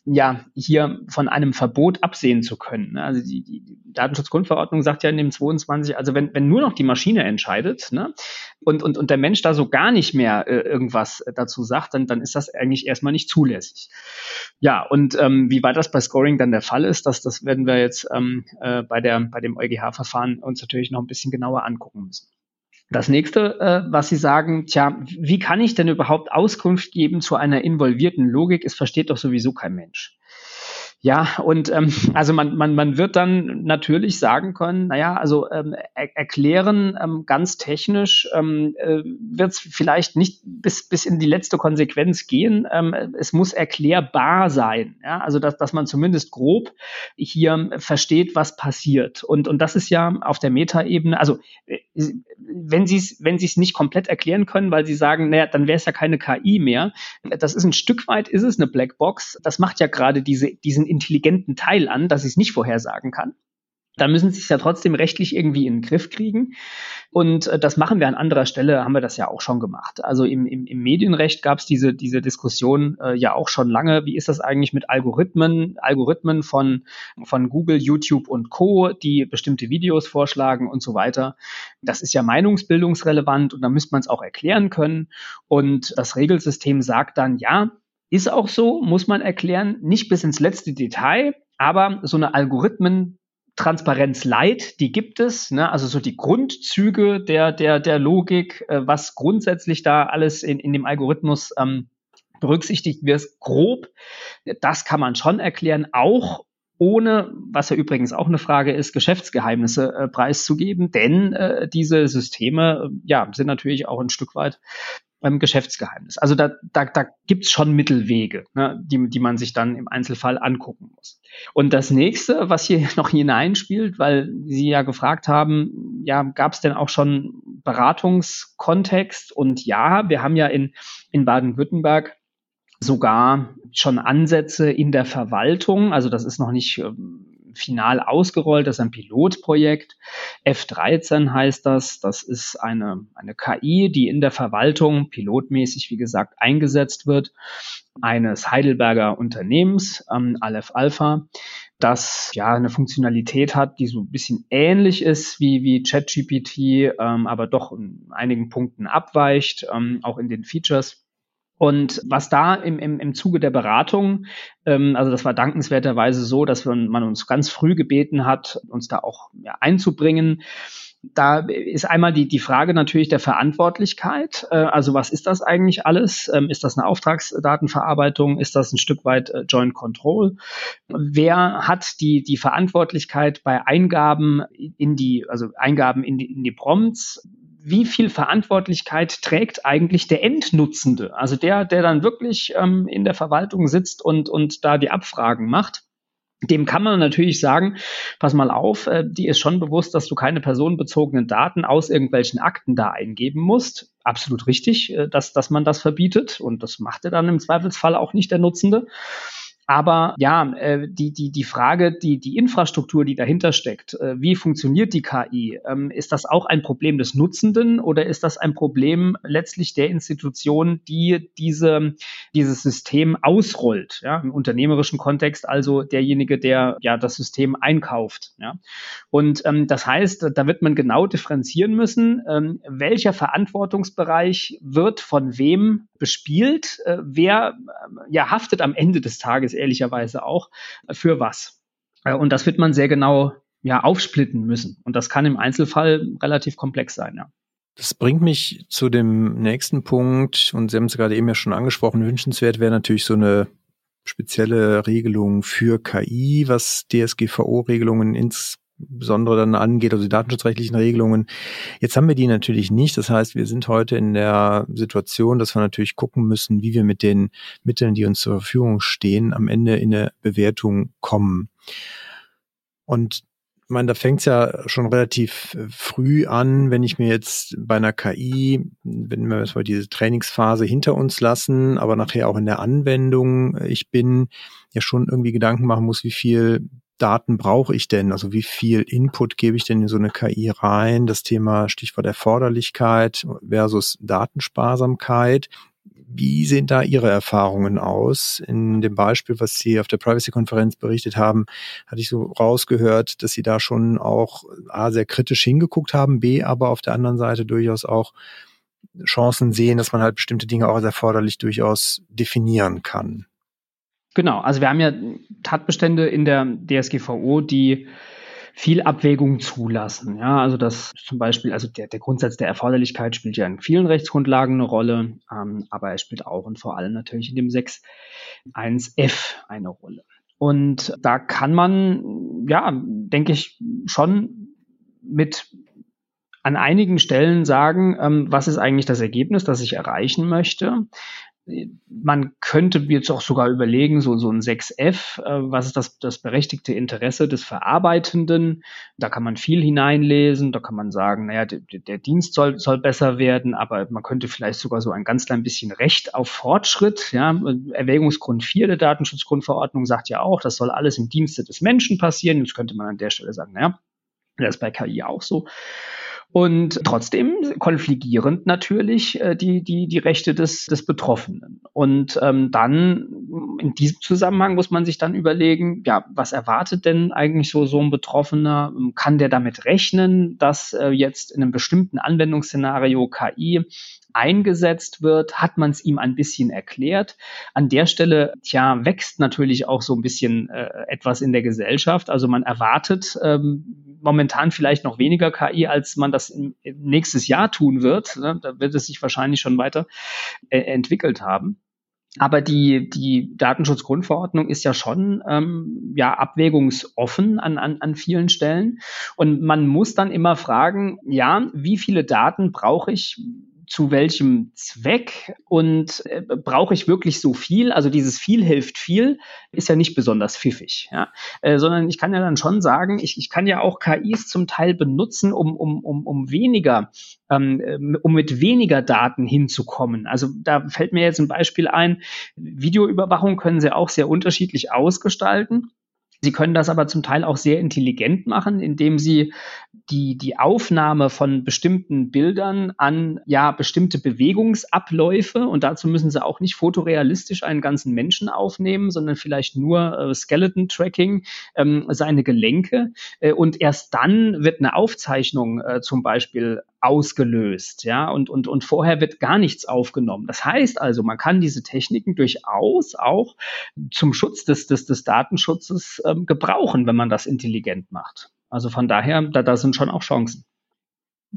ja hier von einem Verbot absehen zu können. Ne? Also die, die Datenschutzgrundverordnung sagt ja in dem 22, also wenn, wenn nur noch die Maschine entscheidet ne, und, und, und der Mensch da so gar nicht mehr äh, irgendwas dazu sagt, dann, dann ist das eigentlich erstmal nicht zulässig. Ja, und ähm, wie weit das bei Scoring dann der Fall ist, das, das werden wir jetzt ähm, äh, bei, der, bei dem EuGH-Verfahren uns natürlich noch ein bisschen genauer angucken müssen. Das nächste, äh, was Sie sagen, tja, wie kann ich denn überhaupt Auskunft geben zu einer involvierten Logik? Es versteht doch sowieso kein Mensch. Ja, und ähm, also man, man, man wird dann natürlich sagen können, naja, also ähm, er erklären ähm, ganz technisch ähm, äh, wird es vielleicht nicht bis, bis in die letzte Konsequenz gehen. Ähm, es muss erklärbar sein. Ja? Also dass, dass man zumindest grob hier versteht, was passiert. Und, und das ist ja auf der Metaebene, also äh, wenn Sie es wenn nicht komplett erklären können, weil Sie sagen, naja, dann wäre es ja keine KI mehr. Das ist ein Stück weit, ist es eine Blackbox. Das macht ja gerade diese, diesen intelligenten Teil an, dass ich es nicht vorhersagen kann. Da müssen sie es ja trotzdem rechtlich irgendwie in den Griff kriegen. Und äh, das machen wir an anderer Stelle, haben wir das ja auch schon gemacht. Also im, im, im Medienrecht gab es diese, diese Diskussion äh, ja auch schon lange. Wie ist das eigentlich mit Algorithmen, Algorithmen von, von Google, YouTube und Co., die bestimmte Videos vorschlagen und so weiter. Das ist ja meinungsbildungsrelevant und da müsste man es auch erklären können. Und das Regelsystem sagt dann, ja, ist auch so, muss man erklären, nicht bis ins letzte Detail, aber so eine Algorithmen Transparenz Light, die gibt es, ne? also so die Grundzüge der, der, der Logik, äh, was grundsätzlich da alles in, in dem Algorithmus ähm, berücksichtigt wird, grob, das kann man schon erklären, auch ohne, was ja übrigens auch eine Frage ist, Geschäftsgeheimnisse äh, preiszugeben, denn äh, diese Systeme äh, ja, sind natürlich auch ein Stück weit ähm, Geschäftsgeheimnis. Also da, da, da gibt schon Mittelwege, ne, die, die man sich dann im Einzelfall angucken muss. Und das nächste, was hier noch hineinspielt, weil Sie ja gefragt haben, ja, gab es denn auch schon Beratungskontext? Und ja, wir haben ja in, in Baden-Württemberg sogar schon Ansätze in der Verwaltung. Also das ist noch nicht ähm, final ausgerollt. Das ist ein Pilotprojekt. F13 heißt das. Das ist eine, eine KI, die in der Verwaltung pilotmäßig, wie gesagt, eingesetzt wird. Eines Heidelberger Unternehmens, ähm, Aleph Alpha, das ja eine Funktionalität hat, die so ein bisschen ähnlich ist wie, wie ChatGPT, ähm, aber doch in einigen Punkten abweicht, ähm, auch in den Features. Und was da im, im, im Zuge der Beratung, ähm, also das war dankenswerterweise so, dass man, man uns ganz früh gebeten hat, uns da auch ja, einzubringen. Da ist einmal die, die Frage natürlich der Verantwortlichkeit. Äh, also was ist das eigentlich alles? Ähm, ist das eine Auftragsdatenverarbeitung? Ist das ein Stück weit äh, Joint Control? Wer hat die, die Verantwortlichkeit bei Eingaben in die, also Eingaben in die, in die Prompts? Wie viel Verantwortlichkeit trägt eigentlich der Endnutzende, also der, der dann wirklich ähm, in der Verwaltung sitzt und, und da die Abfragen macht. Dem kann man natürlich sagen, pass mal auf, äh, die ist schon bewusst, dass du keine personenbezogenen Daten aus irgendwelchen Akten da eingeben musst. Absolut richtig, äh, dass, dass man das verbietet und das macht er dann im Zweifelsfall auch nicht der Nutzende. Aber ja, äh, die, die, die Frage, die, die Infrastruktur, die dahinter steckt, äh, wie funktioniert die KI? Ähm, ist das auch ein Problem des Nutzenden oder ist das ein Problem letztlich der Institution, die diese, dieses System ausrollt? Ja, Im unternehmerischen Kontext also derjenige, der ja das System einkauft. Ja? Und ähm, das heißt, da wird man genau differenzieren müssen, ähm, welcher Verantwortungsbereich wird von wem bespielt, äh, wer äh, ja haftet am Ende des Tages ehrlicherweise auch für was. Äh, und das wird man sehr genau ja aufsplitten müssen. Und das kann im Einzelfall relativ komplex sein, ja. Das bringt mich zu dem nächsten Punkt, und Sie haben es gerade eben ja schon angesprochen, wünschenswert wäre natürlich so eine spezielle Regelung für KI, was DSGVO-Regelungen ins besondere dann angeht, also die datenschutzrechtlichen Regelungen. Jetzt haben wir die natürlich nicht. Das heißt, wir sind heute in der Situation, dass wir natürlich gucken müssen, wie wir mit den Mitteln, die uns zur Verfügung stehen, am Ende in eine Bewertung kommen. Und ich meine, da fängt es ja schon relativ früh an, wenn ich mir jetzt bei einer KI, wenn wir jetzt mal diese Trainingsphase hinter uns lassen, aber nachher auch in der Anwendung, ich bin ja schon irgendwie Gedanken machen muss, wie viel Daten brauche ich denn? Also wie viel Input gebe ich denn in so eine KI rein? Das Thema Stichwort Erforderlichkeit versus Datensparsamkeit. Wie sehen da Ihre Erfahrungen aus? In dem Beispiel, was Sie auf der Privacy-Konferenz berichtet haben, hatte ich so rausgehört, dass Sie da schon auch A, sehr kritisch hingeguckt haben, B, aber auf der anderen Seite durchaus auch Chancen sehen, dass man halt bestimmte Dinge auch als erforderlich durchaus definieren kann. Genau, also wir haben ja Tatbestände in der DSGVO, die viel Abwägung zulassen. Ja, also das zum Beispiel, also der, der Grundsatz der Erforderlichkeit spielt ja in vielen Rechtsgrundlagen eine Rolle, ähm, aber er spielt auch und vor allem natürlich in dem 6.1f eine Rolle. Und da kann man, ja, denke ich, schon mit an einigen Stellen sagen, ähm, was ist eigentlich das Ergebnis, das ich erreichen möchte man könnte jetzt auch sogar überlegen, so, so ein 6F, äh, was ist das, das berechtigte Interesse des Verarbeitenden? Da kann man viel hineinlesen, da kann man sagen, naja, der, der Dienst soll, soll besser werden, aber man könnte vielleicht sogar so ein ganz klein bisschen Recht auf Fortschritt, ja, Erwägungsgrund 4 der Datenschutzgrundverordnung sagt ja auch, das soll alles im Dienste des Menschen passieren. Jetzt könnte man an der Stelle sagen, naja, das ist bei KI auch so und trotzdem konfligierend natürlich äh, die, die, die Rechte des, des Betroffenen. Und ähm, dann in diesem Zusammenhang muss man sich dann überlegen, ja, was erwartet denn eigentlich so, so ein Betroffener? Kann der damit rechnen, dass äh, jetzt in einem bestimmten Anwendungsszenario KI eingesetzt wird, hat man es ihm ein bisschen erklärt. An der Stelle, tja, wächst natürlich auch so ein bisschen äh, etwas in der Gesellschaft. Also man erwartet ähm, momentan vielleicht noch weniger KI, als man das im, im nächstes Jahr tun wird. Ne? Da wird es sich wahrscheinlich schon weiter äh, entwickelt haben. Aber die, die Datenschutzgrundverordnung ist ja schon ähm, ja, abwägungsoffen an, an, an vielen Stellen. Und man muss dann immer fragen, ja, wie viele Daten brauche ich zu welchem Zweck und äh, brauche ich wirklich so viel? Also dieses viel hilft viel ist ja nicht besonders pfiffig, ja? Äh, sondern ich kann ja dann schon sagen, ich, ich kann ja auch KIs zum Teil benutzen, um, um, um, um weniger, ähm, äh, um mit weniger Daten hinzukommen. Also da fällt mir jetzt ein Beispiel ein, Videoüberwachung können Sie auch sehr unterschiedlich ausgestalten. Sie können das aber zum Teil auch sehr intelligent machen, indem Sie die, die Aufnahme von bestimmten Bildern an ja bestimmte Bewegungsabläufe und dazu müssen Sie auch nicht fotorealistisch einen ganzen Menschen aufnehmen, sondern vielleicht nur äh, Skeleton Tracking, ähm, seine Gelenke. Äh, und erst dann wird eine Aufzeichnung äh, zum Beispiel ausgelöst, ja, und, und, und vorher wird gar nichts aufgenommen. Das heißt also, man kann diese Techniken durchaus auch zum Schutz des, des, des Datenschutzes ähm, gebrauchen, wenn man das intelligent macht. Also von daher, da, da sind schon auch Chancen.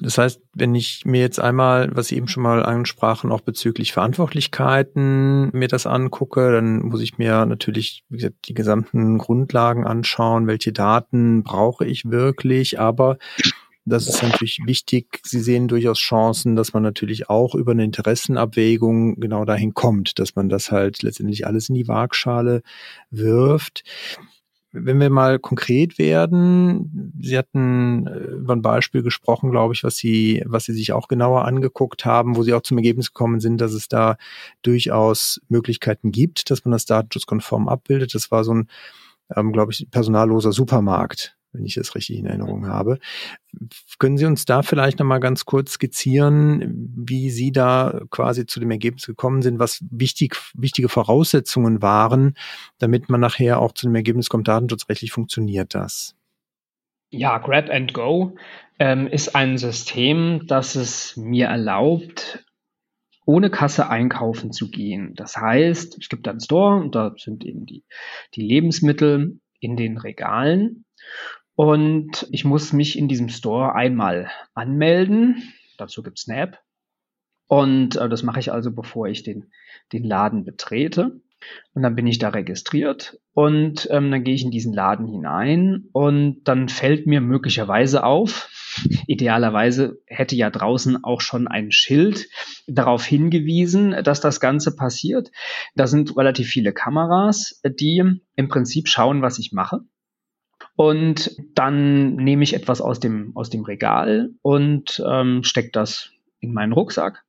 Das heißt, wenn ich mir jetzt einmal, was Sie eben schon mal ansprachen, auch bezüglich Verantwortlichkeiten mir das angucke, dann muss ich mir natürlich wie gesagt, die gesamten Grundlagen anschauen, welche Daten brauche ich wirklich, aber das ist natürlich wichtig. Sie sehen durchaus Chancen, dass man natürlich auch über eine Interessenabwägung genau dahin kommt, dass man das halt letztendlich alles in die Waagschale wirft. Wenn wir mal konkret werden, Sie hatten äh, über ein Beispiel gesprochen, glaube ich, was Sie, was Sie sich auch genauer angeguckt haben, wo Sie auch zum Ergebnis gekommen sind, dass es da durchaus Möglichkeiten gibt, dass man das datenschutzkonform abbildet. Das war so ein, ähm, glaube ich, personalloser Supermarkt, wenn ich das richtig in Erinnerung habe. Können Sie uns da vielleicht nochmal ganz kurz skizzieren, wie Sie da quasi zu dem Ergebnis gekommen sind, was wichtig, wichtige Voraussetzungen waren, damit man nachher auch zu dem Ergebnis kommt, datenschutzrechtlich funktioniert das? Ja, Grab and Go ähm, ist ein System, das es mir erlaubt, ohne Kasse einkaufen zu gehen. Das heißt, es gibt einen Store und da sind eben die, die Lebensmittel in den Regalen und ich muss mich in diesem Store einmal anmelden. Dazu gibt es eine App. Und äh, das mache ich also, bevor ich den, den Laden betrete. Und dann bin ich da registriert und ähm, dann gehe ich in diesen Laden hinein und dann fällt mir möglicherweise auf, idealerweise hätte ja draußen auch schon ein Schild darauf hingewiesen, dass das Ganze passiert. Da sind relativ viele Kameras, die im Prinzip schauen, was ich mache. Und dann nehme ich etwas aus dem, aus dem Regal und ähm, stecke das in meinen Rucksack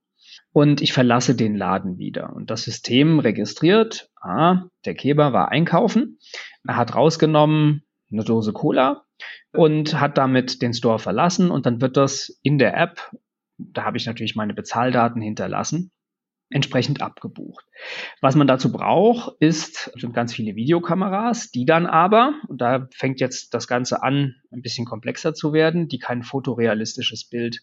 und ich verlasse den Laden wieder. Und das System registriert, ah, der Keber war einkaufen, er hat rausgenommen eine Dose Cola und hat damit den Store verlassen und dann wird das in der App, da habe ich natürlich meine Bezahldaten hinterlassen, entsprechend abgebucht. Was man dazu braucht, ist sind ganz viele Videokameras, die dann aber, und da fängt jetzt das Ganze an, ein bisschen komplexer zu werden, die kein fotorealistisches Bild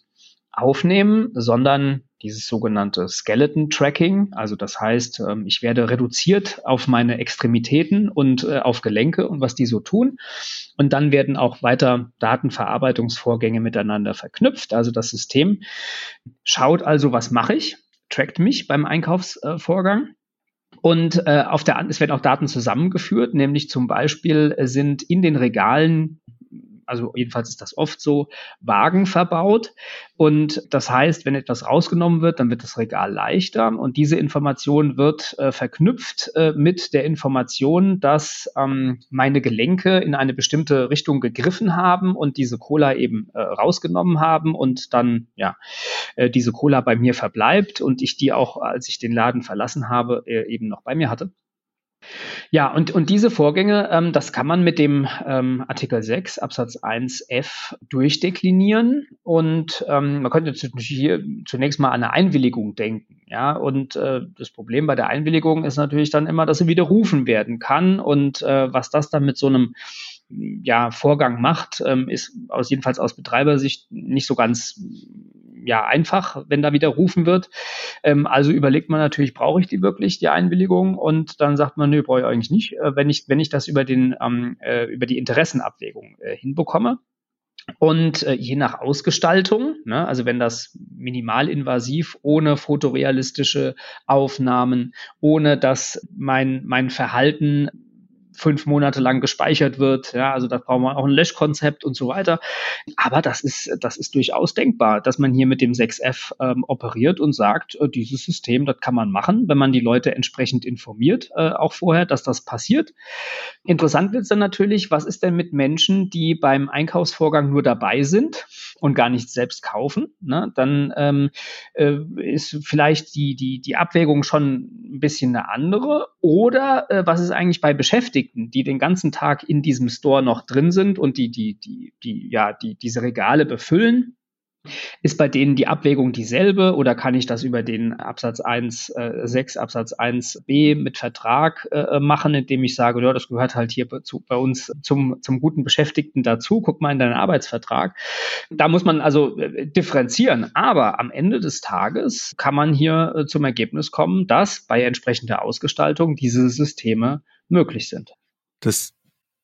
aufnehmen, sondern dieses sogenannte Skeleton Tracking. Also das heißt, ähm, ich werde reduziert auf meine Extremitäten und äh, auf Gelenke und was die so tun. Und dann werden auch weiter Datenverarbeitungsvorgänge miteinander verknüpft. Also das System schaut also, was mache ich, trackt mich beim Einkaufsvorgang. Und äh, auf der, es werden auch Daten zusammengeführt, nämlich zum Beispiel sind in den Regalen also jedenfalls ist das oft so, Wagen verbaut. Und das heißt, wenn etwas rausgenommen wird, dann wird das Regal leichter. Und diese Information wird äh, verknüpft äh, mit der Information, dass ähm, meine Gelenke in eine bestimmte Richtung gegriffen haben und diese Cola eben äh, rausgenommen haben und dann, ja, äh, diese Cola bei mir verbleibt und ich die auch, als ich den Laden verlassen habe, äh, eben noch bei mir hatte. Ja, und, und diese Vorgänge, ähm, das kann man mit dem ähm, Artikel 6 Absatz 1f durchdeklinieren. Und ähm, man könnte hier zunächst mal an eine Einwilligung denken. Ja, und äh, das Problem bei der Einwilligung ist natürlich dann immer, dass sie widerrufen werden kann. Und äh, was das dann mit so einem ja, Vorgang macht, ähm, ist aus jedenfalls aus Betreibersicht nicht so ganz ja einfach, wenn da widerrufen wird. Ähm, also überlegt man natürlich, brauche ich die wirklich, die Einwilligung? Und dann sagt man, nö, brauche ich eigentlich nicht, äh, wenn ich, wenn ich das über den, ähm, äh, über die Interessenabwägung äh, hinbekomme. Und äh, je nach Ausgestaltung, ne, also wenn das minimalinvasiv, ohne fotorealistische Aufnahmen, ohne dass mein, mein Verhalten fünf Monate lang gespeichert wird. Ja, also da brauchen wir auch ein Löschkonzept und so weiter. Aber das ist, das ist durchaus denkbar, dass man hier mit dem 6F ähm, operiert und sagt, äh, dieses System, das kann man machen, wenn man die Leute entsprechend informiert, äh, auch vorher, dass das passiert. Interessant wird es dann natürlich, was ist denn mit Menschen, die beim Einkaufsvorgang nur dabei sind und gar nichts selbst kaufen? Ne? Dann ähm, äh, ist vielleicht die, die, die Abwägung schon ein bisschen eine andere. Oder äh, was ist eigentlich bei Beschäftigten? Beschäftigten, die den ganzen Tag in diesem Store noch drin sind und die, die, die, die, ja, die diese Regale befüllen, ist bei denen die Abwägung dieselbe oder kann ich das über den Absatz 1, äh, 6 Absatz 1b mit Vertrag äh, machen, indem ich sage, ja, das gehört halt hier zu, bei uns zum, zum guten Beschäftigten dazu, guck mal in deinen Arbeitsvertrag. Da muss man also äh, differenzieren, aber am Ende des Tages kann man hier äh, zum Ergebnis kommen, dass bei entsprechender Ausgestaltung diese Systeme möglich sind. Das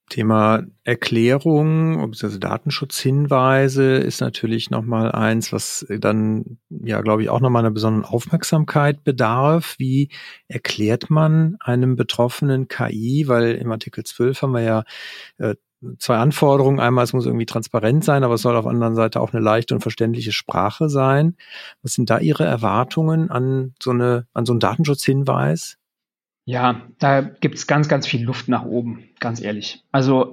Thema Erklärung bzw. Datenschutzhinweise ist natürlich nochmal eins, was dann ja, glaube ich, auch nochmal einer besonderen Aufmerksamkeit bedarf. Wie erklärt man einem betroffenen KI? Weil im Artikel 12 haben wir ja äh, zwei Anforderungen. Einmal, es muss irgendwie transparent sein, aber es soll auf der anderen Seite auch eine leichte und verständliche Sprache sein. Was sind da Ihre Erwartungen an so eine, an so einen Datenschutzhinweis? Ja, da gibt's ganz, ganz viel Luft nach oben, ganz ehrlich. Also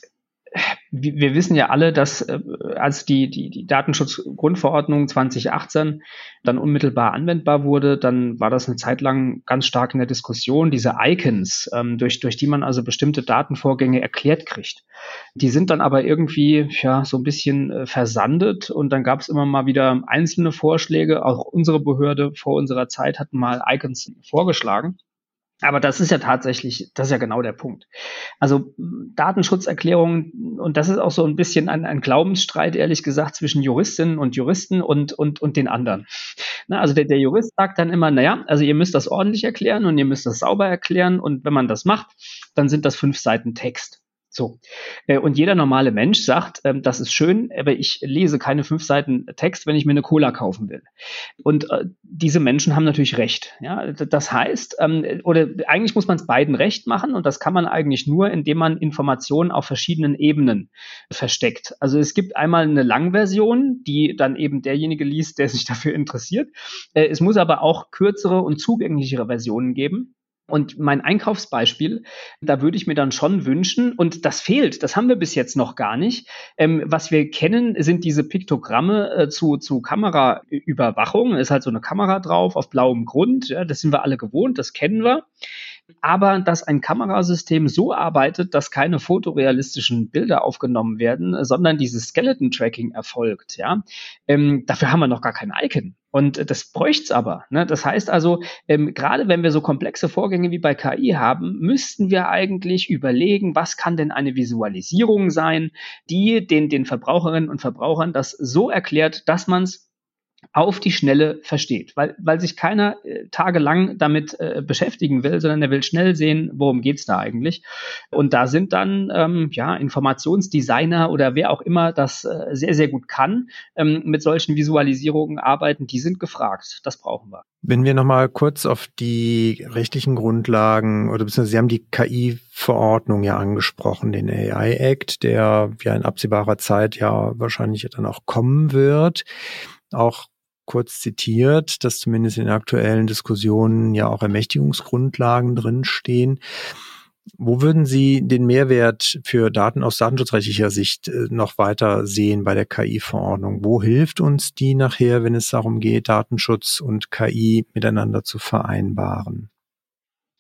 wir wissen ja alle, dass äh, als die, die, die Datenschutzgrundverordnung 2018 dann unmittelbar anwendbar wurde, dann war das eine Zeit lang ganz stark in der Diskussion, diese Icons, ähm, durch, durch die man also bestimmte Datenvorgänge erklärt kriegt. Die sind dann aber irgendwie ja so ein bisschen äh, versandet und dann gab es immer mal wieder einzelne Vorschläge. Auch unsere Behörde vor unserer Zeit hat mal Icons vorgeschlagen. Aber das ist ja tatsächlich, das ist ja genau der Punkt. Also Datenschutzerklärungen, und das ist auch so ein bisschen ein, ein Glaubensstreit, ehrlich gesagt, zwischen Juristinnen und Juristen und, und, und den anderen. Na, also der, der Jurist sagt dann immer, naja, also ihr müsst das ordentlich erklären und ihr müsst das sauber erklären und wenn man das macht, dann sind das fünf Seiten Text. So. Äh, und jeder normale Mensch sagt, ähm, das ist schön, aber ich lese keine fünf Seiten Text, wenn ich mir eine Cola kaufen will. Und äh, diese Menschen haben natürlich recht. Ja, das heißt, ähm, oder eigentlich muss man es beiden recht machen und das kann man eigentlich nur, indem man Informationen auf verschiedenen Ebenen versteckt. Also es gibt einmal eine Langversion, die dann eben derjenige liest, der sich dafür interessiert. Äh, es muss aber auch kürzere und zugänglichere Versionen geben. Und mein Einkaufsbeispiel, da würde ich mir dann schon wünschen, und das fehlt, das haben wir bis jetzt noch gar nicht. Ähm, was wir kennen, sind diese Piktogramme äh, zu, zu Kameraüberwachung. Da ist halt so eine Kamera drauf auf blauem Grund. Ja, das sind wir alle gewohnt, das kennen wir. Aber dass ein Kamerasystem so arbeitet, dass keine fotorealistischen Bilder aufgenommen werden, sondern dieses Skeleton-Tracking erfolgt. Ja, ähm, dafür haben wir noch gar kein Icon. Und das bräucht's aber. Ne? Das heißt also, ähm, gerade wenn wir so komplexe Vorgänge wie bei KI haben, müssten wir eigentlich überlegen, was kann denn eine Visualisierung sein, die den, den Verbraucherinnen und Verbrauchern das so erklärt, dass man es auf die Schnelle versteht, weil, weil sich keiner äh, tagelang damit äh, beschäftigen will, sondern er will schnell sehen, worum geht's da eigentlich. Und da sind dann ähm, ja Informationsdesigner oder wer auch immer das äh, sehr, sehr gut kann, ähm, mit solchen Visualisierungen arbeiten, die sind gefragt. Das brauchen wir. Wenn wir nochmal kurz auf die rechtlichen Grundlagen oder beziehungsweise Sie haben die KI-Verordnung ja angesprochen, den AI-Act, der ja in absehbarer Zeit ja wahrscheinlich dann auch kommen wird auch kurz zitiert, dass zumindest in aktuellen Diskussionen ja auch Ermächtigungsgrundlagen drinstehen. Wo würden Sie den Mehrwert für Daten aus datenschutzrechtlicher Sicht äh, noch weiter sehen bei der KI-Verordnung? Wo hilft uns die nachher, wenn es darum geht, Datenschutz und KI miteinander zu vereinbaren?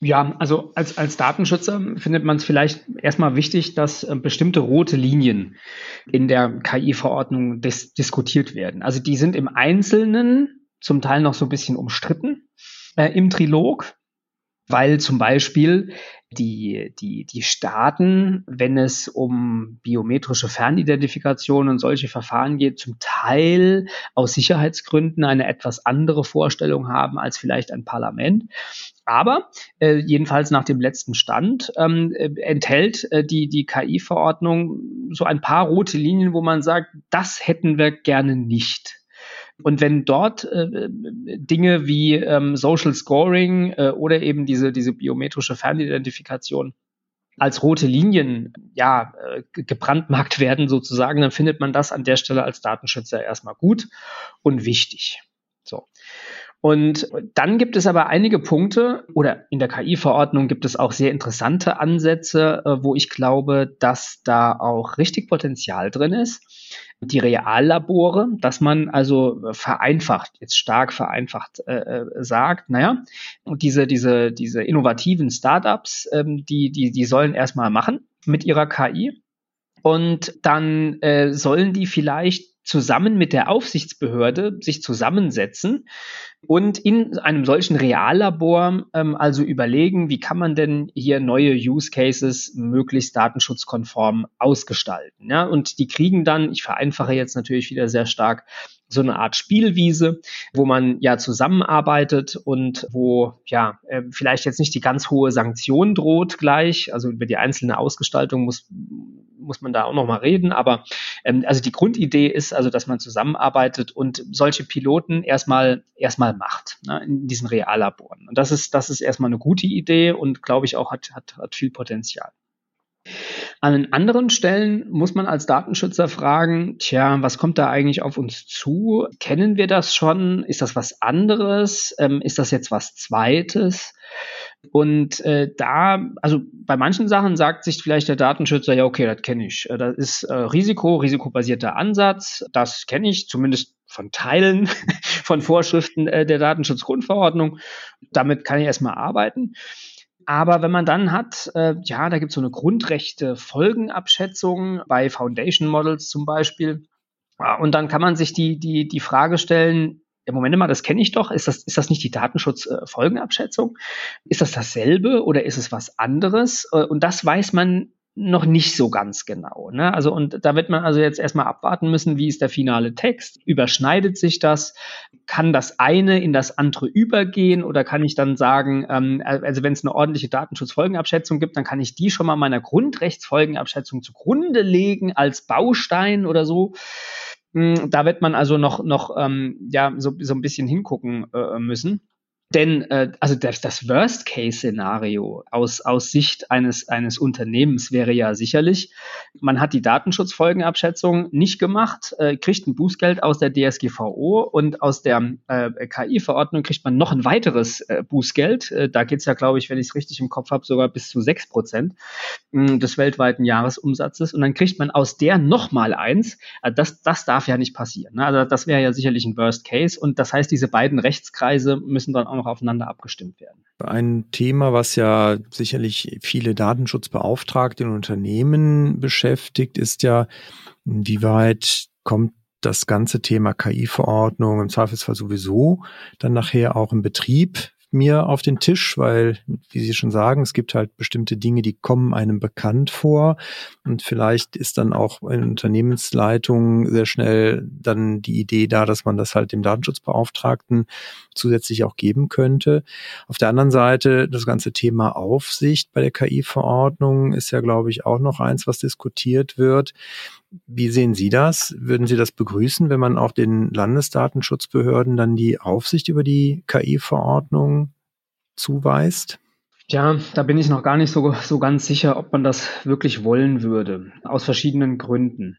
Ja, also als, als Datenschützer findet man es vielleicht erstmal wichtig, dass äh, bestimmte rote Linien in der KI-Verordnung dis diskutiert werden. Also die sind im Einzelnen zum Teil noch so ein bisschen umstritten äh, im Trilog, weil zum Beispiel die, die, die Staaten, wenn es um biometrische Fernidentifikation und solche Verfahren geht, zum Teil aus Sicherheitsgründen eine etwas andere Vorstellung haben als vielleicht ein Parlament. Aber äh, jedenfalls nach dem letzten Stand ähm, äh, enthält äh, die, die KI-Verordnung so ein paar rote Linien, wo man sagt, das hätten wir gerne nicht. Und wenn dort äh, Dinge wie ähm, Social Scoring äh, oder eben diese, diese biometrische Fernidentifikation als rote Linien ja äh, gebrandmarkt werden sozusagen, dann findet man das an der Stelle als Datenschützer erstmal gut und wichtig. So. Und dann gibt es aber einige Punkte oder in der KI-Verordnung gibt es auch sehr interessante Ansätze, äh, wo ich glaube, dass da auch richtig Potenzial drin ist. Die Reallabore, dass man also vereinfacht, jetzt stark vereinfacht äh, äh sagt, naja, diese, diese, diese innovativen Startups, ähm, die, die, die sollen erstmal machen mit ihrer KI. Und dann äh, sollen die vielleicht zusammen mit der Aufsichtsbehörde sich zusammensetzen und in einem solchen Reallabor ähm, also überlegen, wie kann man denn hier neue Use Cases möglichst datenschutzkonform ausgestalten. Ja? Und die kriegen dann, ich vereinfache jetzt natürlich wieder sehr stark, so eine Art Spielwiese, wo man ja zusammenarbeitet und wo ja äh, vielleicht jetzt nicht die ganz hohe Sanktion droht gleich. Also über die einzelne Ausgestaltung muss muss man da auch noch mal reden. Aber ähm, also die Grundidee ist also, dass man zusammenarbeitet und solche Piloten erstmal erstmal macht ne, in diesen Reallaboren. Und das ist das ist erstmal eine gute Idee und glaube ich auch hat hat hat viel Potenzial. An anderen Stellen muss man als Datenschützer fragen, tja, was kommt da eigentlich auf uns zu? Kennen wir das schon? Ist das was anderes? Ähm, ist das jetzt was Zweites? Und äh, da, also bei manchen Sachen sagt sich vielleicht der Datenschützer, ja, okay, das kenne ich. Äh, das ist äh, Risiko, risikobasierter Ansatz, das kenne ich zumindest von Teilen von Vorschriften äh, der Datenschutzgrundverordnung. Damit kann ich erstmal arbeiten. Aber wenn man dann hat, äh, ja, da gibt es so eine Grundrechte Folgenabschätzung bei Foundation Models zum Beispiel. Und dann kann man sich die, die, die Frage stellen, ja, Moment mal, das kenne ich doch. Ist das, ist das nicht die Datenschutzfolgenabschätzung? Ist das dasselbe oder ist es was anderes? Äh, und das weiß man noch nicht so ganz genau. Ne? Also, und da wird man also jetzt erstmal abwarten müssen, wie ist der finale Text? Überschneidet sich das? Kann das eine in das andere übergehen? Oder kann ich dann sagen, ähm, also wenn es eine ordentliche Datenschutzfolgenabschätzung gibt, dann kann ich die schon mal meiner Grundrechtsfolgenabschätzung zugrunde legen als Baustein oder so? Hm, da wird man also noch, noch ähm, ja, so, so ein bisschen hingucken äh, müssen. Denn äh, also das, das Worst-Case-Szenario aus, aus Sicht eines, eines Unternehmens wäre ja sicherlich, man hat die Datenschutzfolgenabschätzung nicht gemacht, äh, kriegt ein Bußgeld aus der DSGVO und aus der äh, KI-Verordnung kriegt man noch ein weiteres äh, Bußgeld. Äh, da geht's ja, glaube ich, wenn ich es richtig im Kopf habe, sogar bis zu sechs Prozent äh, des weltweiten Jahresumsatzes. Und dann kriegt man aus der nochmal eins. Äh, das, das darf ja nicht passieren. Ne? Also das wäre ja sicherlich ein Worst Case. Und das heißt, diese beiden Rechtskreise müssen dann auch auch aufeinander abgestimmt werden. Ein Thema, was ja sicherlich viele Datenschutzbeauftragte in Unternehmen beschäftigt, ist ja, inwieweit kommt das ganze Thema KI-Verordnung im Zweifelsfall sowieso dann nachher auch im Betrieb mir auf den Tisch, weil, wie Sie schon sagen, es gibt halt bestimmte Dinge, die kommen einem bekannt vor. Und vielleicht ist dann auch in Unternehmensleitung sehr schnell dann die Idee da, dass man das halt dem Datenschutzbeauftragten zusätzlich auch geben könnte. Auf der anderen Seite, das ganze Thema Aufsicht bei der KI-Verordnung ist ja, glaube ich, auch noch eins, was diskutiert wird. Wie sehen Sie das? Würden Sie das begrüßen, wenn man auch den Landesdatenschutzbehörden dann die Aufsicht über die KI-Verordnung zuweist? Ja, da bin ich noch gar nicht so, so ganz sicher, ob man das wirklich wollen würde, aus verschiedenen Gründen.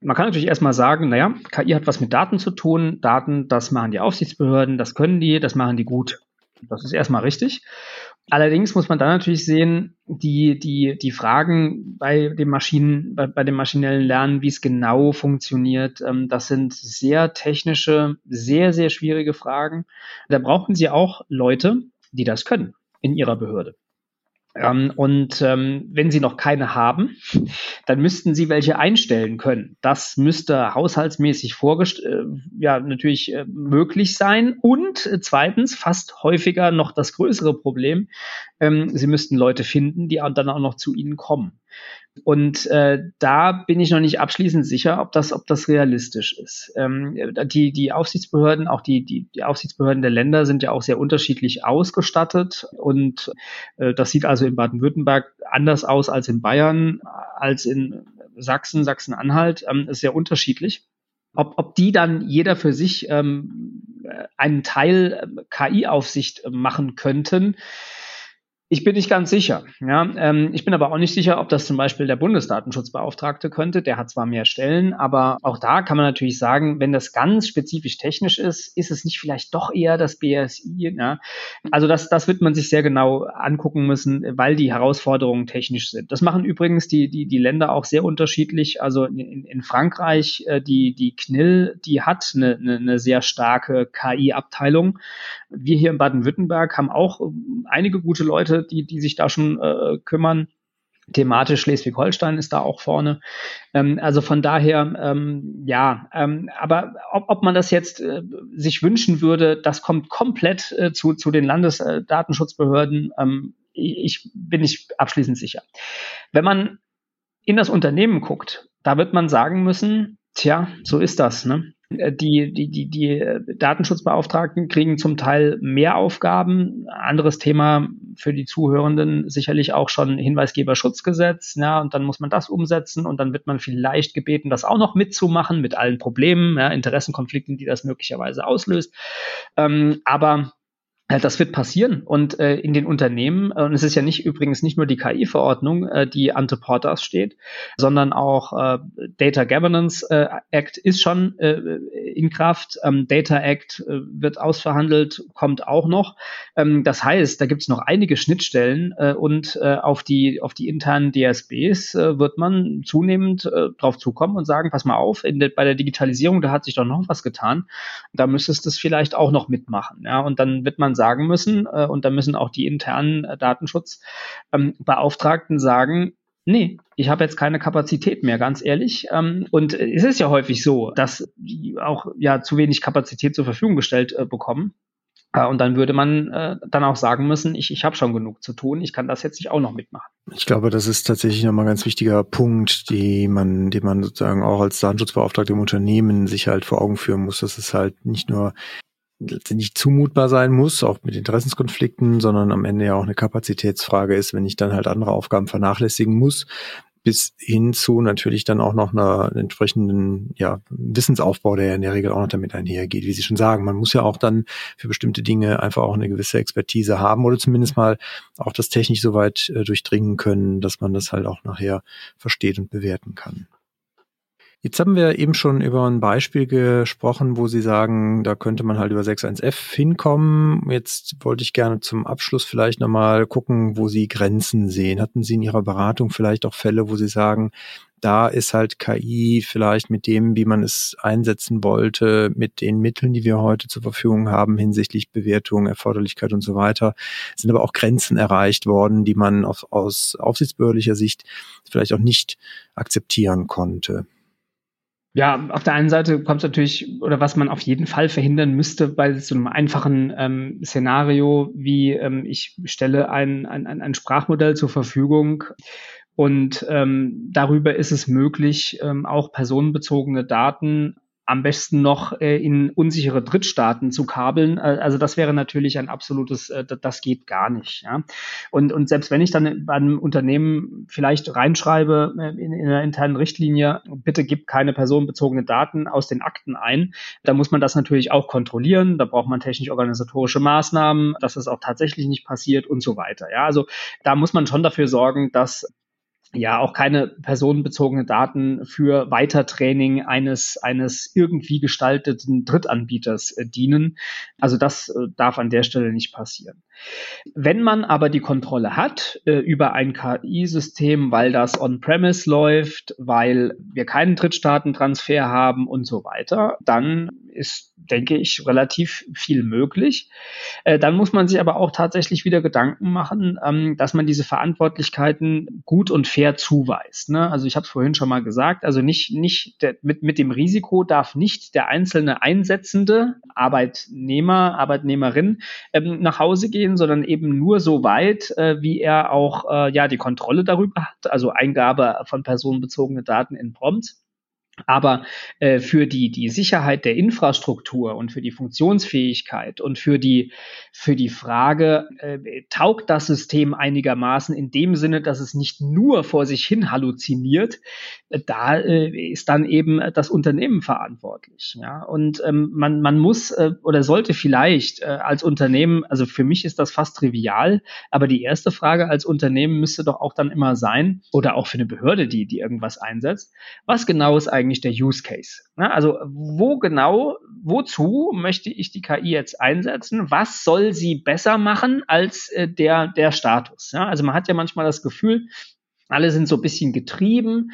Man kann natürlich erstmal sagen, naja, KI hat was mit Daten zu tun. Daten, das machen die Aufsichtsbehörden, das können die, das machen die gut. Das ist erstmal richtig. Allerdings muss man dann natürlich sehen, die, die, die Fragen bei dem Maschinen, bei, bei dem maschinellen Lernen, wie es genau funktioniert, ähm, das sind sehr technische, sehr, sehr schwierige Fragen. Da brauchen Sie auch Leute, die das können in Ihrer Behörde. Ähm, und ähm, wenn Sie noch keine haben, dann müssten Sie welche einstellen können. Das müsste haushaltsmäßig vorgestellt, äh, ja, natürlich äh, möglich sein. Und äh, zweitens, fast häufiger noch das größere Problem, ähm, Sie müssten Leute finden, die dann auch noch zu Ihnen kommen. Und äh, da bin ich noch nicht abschließend sicher, ob das, ob das realistisch ist. Ähm, die, die Aufsichtsbehörden, auch die, die, die Aufsichtsbehörden der Länder sind ja auch sehr unterschiedlich ausgestattet. Und äh, das sieht also in Baden-Württemberg anders aus als in Bayern, als in Sachsen, Sachsen-Anhalt, ähm, ist sehr unterschiedlich. Ob, ob die dann jeder für sich ähm, einen Teil äh, KI-Aufsicht machen könnten, ich bin nicht ganz sicher. Ja, ähm, ich bin aber auch nicht sicher, ob das zum Beispiel der Bundesdatenschutzbeauftragte könnte. Der hat zwar mehr Stellen, aber auch da kann man natürlich sagen, wenn das ganz spezifisch technisch ist, ist es nicht vielleicht doch eher das BSI. Ja? Also das, das wird man sich sehr genau angucken müssen, weil die Herausforderungen technisch sind. Das machen übrigens die, die, die Länder auch sehr unterschiedlich. Also in, in Frankreich, äh, die, die CNIL, die hat eine, eine, eine sehr starke KI-Abteilung. Wir hier in Baden-Württemberg haben auch einige gute Leute, die, die sich da schon äh, kümmern. Thematisch Schleswig-Holstein ist da auch vorne. Ähm, also von daher, ähm, ja, ähm, aber ob, ob man das jetzt äh, sich wünschen würde, das kommt komplett äh, zu, zu den Landesdatenschutzbehörden. Ähm, ich bin nicht abschließend sicher. Wenn man in das Unternehmen guckt, da wird man sagen müssen, tja, so ist das. Ne? Äh, die, die, die, die Datenschutzbeauftragten kriegen zum Teil mehr Aufgaben. Anderes Thema für die Zuhörenden sicherlich auch schon Hinweisgeberschutzgesetz. Ja, und dann muss man das umsetzen und dann wird man vielleicht gebeten, das auch noch mitzumachen mit allen Problemen, ja, Interessenkonflikten, die das möglicherweise auslöst. Ähm, aber äh, das wird passieren und äh, in den Unternehmen, äh, und es ist ja nicht übrigens nicht nur die KI-Verordnung, äh, die ante Portas steht, sondern auch äh, Data Governance äh, Act ist schon äh, in Kraft, ähm, Data Act äh, wird ausverhandelt, kommt auch noch. Ähm, das heißt, da gibt es noch einige Schnittstellen äh, und äh, auf, die, auf die internen DSBs äh, wird man zunehmend äh, drauf zukommen und sagen, pass mal auf, de, bei der Digitalisierung, da hat sich doch noch was getan, da müsstest du es vielleicht auch noch mitmachen. Ja? Und dann wird man sagen müssen, äh, und da müssen auch die internen äh, Datenschutzbeauftragten ähm, sagen, nee, ich habe jetzt keine Kapazität mehr, ganz ehrlich. Ähm, und es ist ja häufig so, dass die auch ja zu wenig Kapazität zur Verfügung gestellt äh, bekommen. Äh, und dann würde man äh, dann auch sagen müssen, ich, ich habe schon genug zu tun, ich kann das jetzt nicht auch noch mitmachen. Ich glaube, das ist tatsächlich nochmal ein ganz wichtiger Punkt, den man, den man sozusagen auch als Datenschutzbeauftragter im Unternehmen sich halt vor Augen führen muss, dass es halt nicht nur nicht zumutbar sein muss, auch mit Interessenskonflikten, sondern am Ende ja auch eine Kapazitätsfrage ist, wenn ich dann halt andere Aufgaben vernachlässigen muss, bis hin zu natürlich dann auch noch einer entsprechenden ja, Wissensaufbau, der ja in der Regel auch noch damit einhergeht. Wie Sie schon sagen, man muss ja auch dann für bestimmte Dinge einfach auch eine gewisse Expertise haben oder zumindest mal auch das technisch so weit äh, durchdringen können, dass man das halt auch nachher versteht und bewerten kann. Jetzt haben wir eben schon über ein Beispiel gesprochen, wo Sie sagen, da könnte man halt über 6.1f hinkommen. Jetzt wollte ich gerne zum Abschluss vielleicht nochmal gucken, wo Sie Grenzen sehen. Hatten Sie in Ihrer Beratung vielleicht auch Fälle, wo Sie sagen, da ist halt KI vielleicht mit dem, wie man es einsetzen wollte, mit den Mitteln, die wir heute zur Verfügung haben hinsichtlich Bewertung, Erforderlichkeit und so weiter, sind aber auch Grenzen erreicht worden, die man auf, aus aufsichtsbehördlicher Sicht vielleicht auch nicht akzeptieren konnte. Ja, auf der einen Seite kommt es natürlich, oder was man auf jeden Fall verhindern müsste bei so einem einfachen ähm, Szenario, wie ähm, ich stelle ein, ein, ein Sprachmodell zur Verfügung und ähm, darüber ist es möglich, ähm, auch personenbezogene Daten am besten noch äh, in unsichere Drittstaaten zu kabeln. Äh, also das wäre natürlich ein absolutes, äh, das geht gar nicht. Ja? Und, und selbst wenn ich dann bei einem Unternehmen vielleicht reinschreibe äh, in, in einer internen Richtlinie, bitte gib keine personenbezogene Daten aus den Akten ein, da muss man das natürlich auch kontrollieren. Da braucht man technisch-organisatorische Maßnahmen, dass es auch tatsächlich nicht passiert und so weiter. Ja, also da muss man schon dafür sorgen, dass ja auch keine personenbezogene Daten für Weitertraining eines, eines irgendwie gestalteten Drittanbieters äh, dienen. Also das äh, darf an der Stelle nicht passieren. Wenn man aber die Kontrolle hat äh, über ein KI-System, weil das on-premise läuft, weil wir keinen Drittstaatentransfer haben und so weiter, dann ist, denke ich, relativ viel möglich. Äh, dann muss man sich aber auch tatsächlich wieder Gedanken machen, ähm, dass man diese Verantwortlichkeiten gut und fair zuweist. Ne? Also ich habe es vorhin schon mal gesagt, also nicht, nicht der, mit, mit dem Risiko darf nicht der einzelne Einsetzende, Arbeitnehmer, Arbeitnehmerin ähm, nach Hause gehen sondern eben nur so weit, äh, wie er auch äh, ja die Kontrolle darüber hat, also Eingabe von personenbezogenen Daten in Prompts. Aber äh, für die, die Sicherheit der Infrastruktur und für die Funktionsfähigkeit und für die, für die Frage, äh, taugt das System einigermaßen in dem Sinne, dass es nicht nur vor sich hin halluziniert, äh, da äh, ist dann eben das Unternehmen verantwortlich. Ja? Und ähm, man, man muss äh, oder sollte vielleicht äh, als Unternehmen, also für mich ist das fast trivial, aber die erste Frage als Unternehmen müsste doch auch dann immer sein, oder auch für eine Behörde, die, die irgendwas einsetzt, was genau ist eigentlich eigentlich der Use Case? Also wo genau, wozu möchte ich die KI jetzt einsetzen? Was soll sie besser machen als äh, der, der Status? Also man hat ja manchmal das Gefühl, alle sind so ein bisschen getrieben.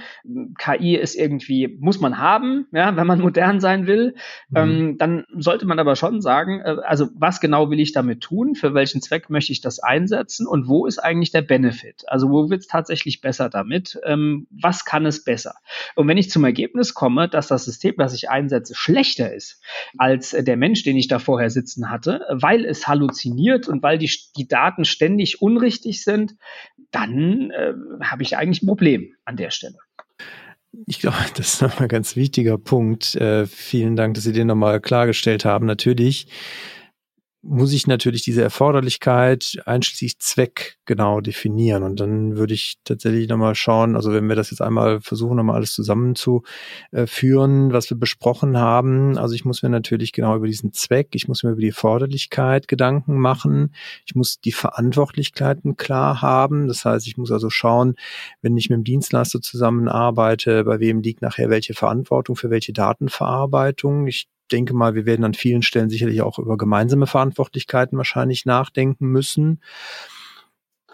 KI ist irgendwie, muss man haben, ja, wenn man modern sein will. Mhm. Ähm, dann sollte man aber schon sagen, äh, also was genau will ich damit tun? Für welchen Zweck möchte ich das einsetzen? Und wo ist eigentlich der Benefit? Also wo wird es tatsächlich besser damit? Ähm, was kann es besser? Und wenn ich zum Ergebnis komme, dass das System, das ich einsetze, schlechter ist als der Mensch, den ich da vorher sitzen hatte, weil es halluziniert und weil die, die Daten ständig unrichtig sind, dann äh, habe ich eigentlich ein Problem an der Stelle. Ich glaube, das ist nochmal ein ganz wichtiger Punkt. Äh, vielen Dank, dass Sie den nochmal klargestellt haben. Natürlich muss ich natürlich diese Erforderlichkeit einschließlich Zweck genau definieren. Und dann würde ich tatsächlich nochmal schauen, also wenn wir das jetzt einmal versuchen, nochmal alles zusammenzuführen, was wir besprochen haben. Also ich muss mir natürlich genau über diesen Zweck, ich muss mir über die Erforderlichkeit Gedanken machen. Ich muss die Verantwortlichkeiten klar haben. Das heißt, ich muss also schauen, wenn ich mit dem Dienstleister zusammenarbeite, bei wem liegt nachher welche Verantwortung für welche Datenverarbeitung. Ich denke mal, wir werden an vielen Stellen sicherlich auch über gemeinsame Verantwortlichkeiten wahrscheinlich nachdenken müssen.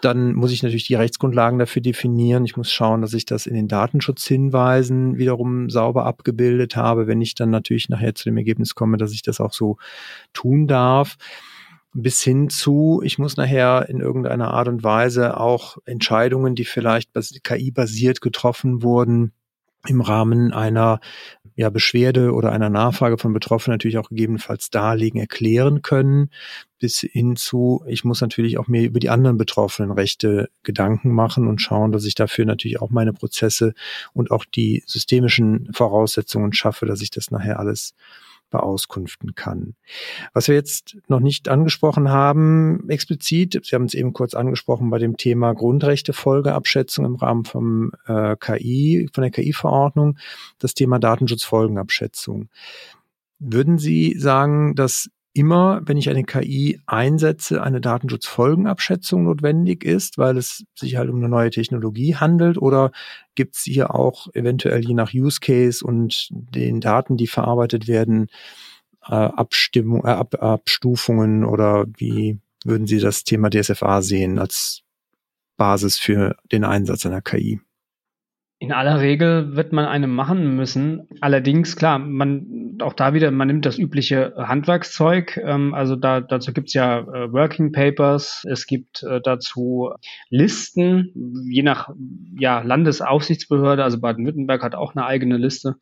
Dann muss ich natürlich die Rechtsgrundlagen dafür definieren. Ich muss schauen, dass ich das in den Datenschutzhinweisen wiederum sauber abgebildet habe, wenn ich dann natürlich nachher zu dem Ergebnis komme, dass ich das auch so tun darf. Bis hin zu, ich muss nachher in irgendeiner Art und Weise auch Entscheidungen, die vielleicht KI-basiert getroffen wurden, im Rahmen einer ja, Beschwerde oder einer Nachfrage von Betroffenen natürlich auch gegebenenfalls darlegen, erklären können, bis hin zu, ich muss natürlich auch mir über die anderen betroffenen Rechte Gedanken machen und schauen, dass ich dafür natürlich auch meine Prozesse und auch die systemischen Voraussetzungen schaffe, dass ich das nachher alles beauskunften kann. Was wir jetzt noch nicht angesprochen haben, explizit, Sie haben es eben kurz angesprochen bei dem Thema Grundrechtefolgeabschätzung im Rahmen vom äh, KI, von der KI-Verordnung, das Thema Datenschutzfolgenabschätzung. Würden Sie sagen, dass immer, wenn ich eine KI einsetze, eine Datenschutzfolgenabschätzung notwendig ist, weil es sich halt um eine neue Technologie handelt? Oder gibt es hier auch eventuell je nach Use Case und den Daten, die verarbeitet werden, äh, Abstimmung, äh, Ab Abstufungen oder wie würden Sie das Thema DSFA sehen als Basis für den Einsatz einer KI? In aller Regel wird man eine machen müssen. Allerdings, klar, man auch da wieder, man nimmt das übliche Handwerkszeug. Ähm, also da, dazu gibt's ja äh, Working Papers, es gibt äh, dazu Listen, je nach ja, Landesaufsichtsbehörde, also Baden-Württemberg hat auch eine eigene Liste.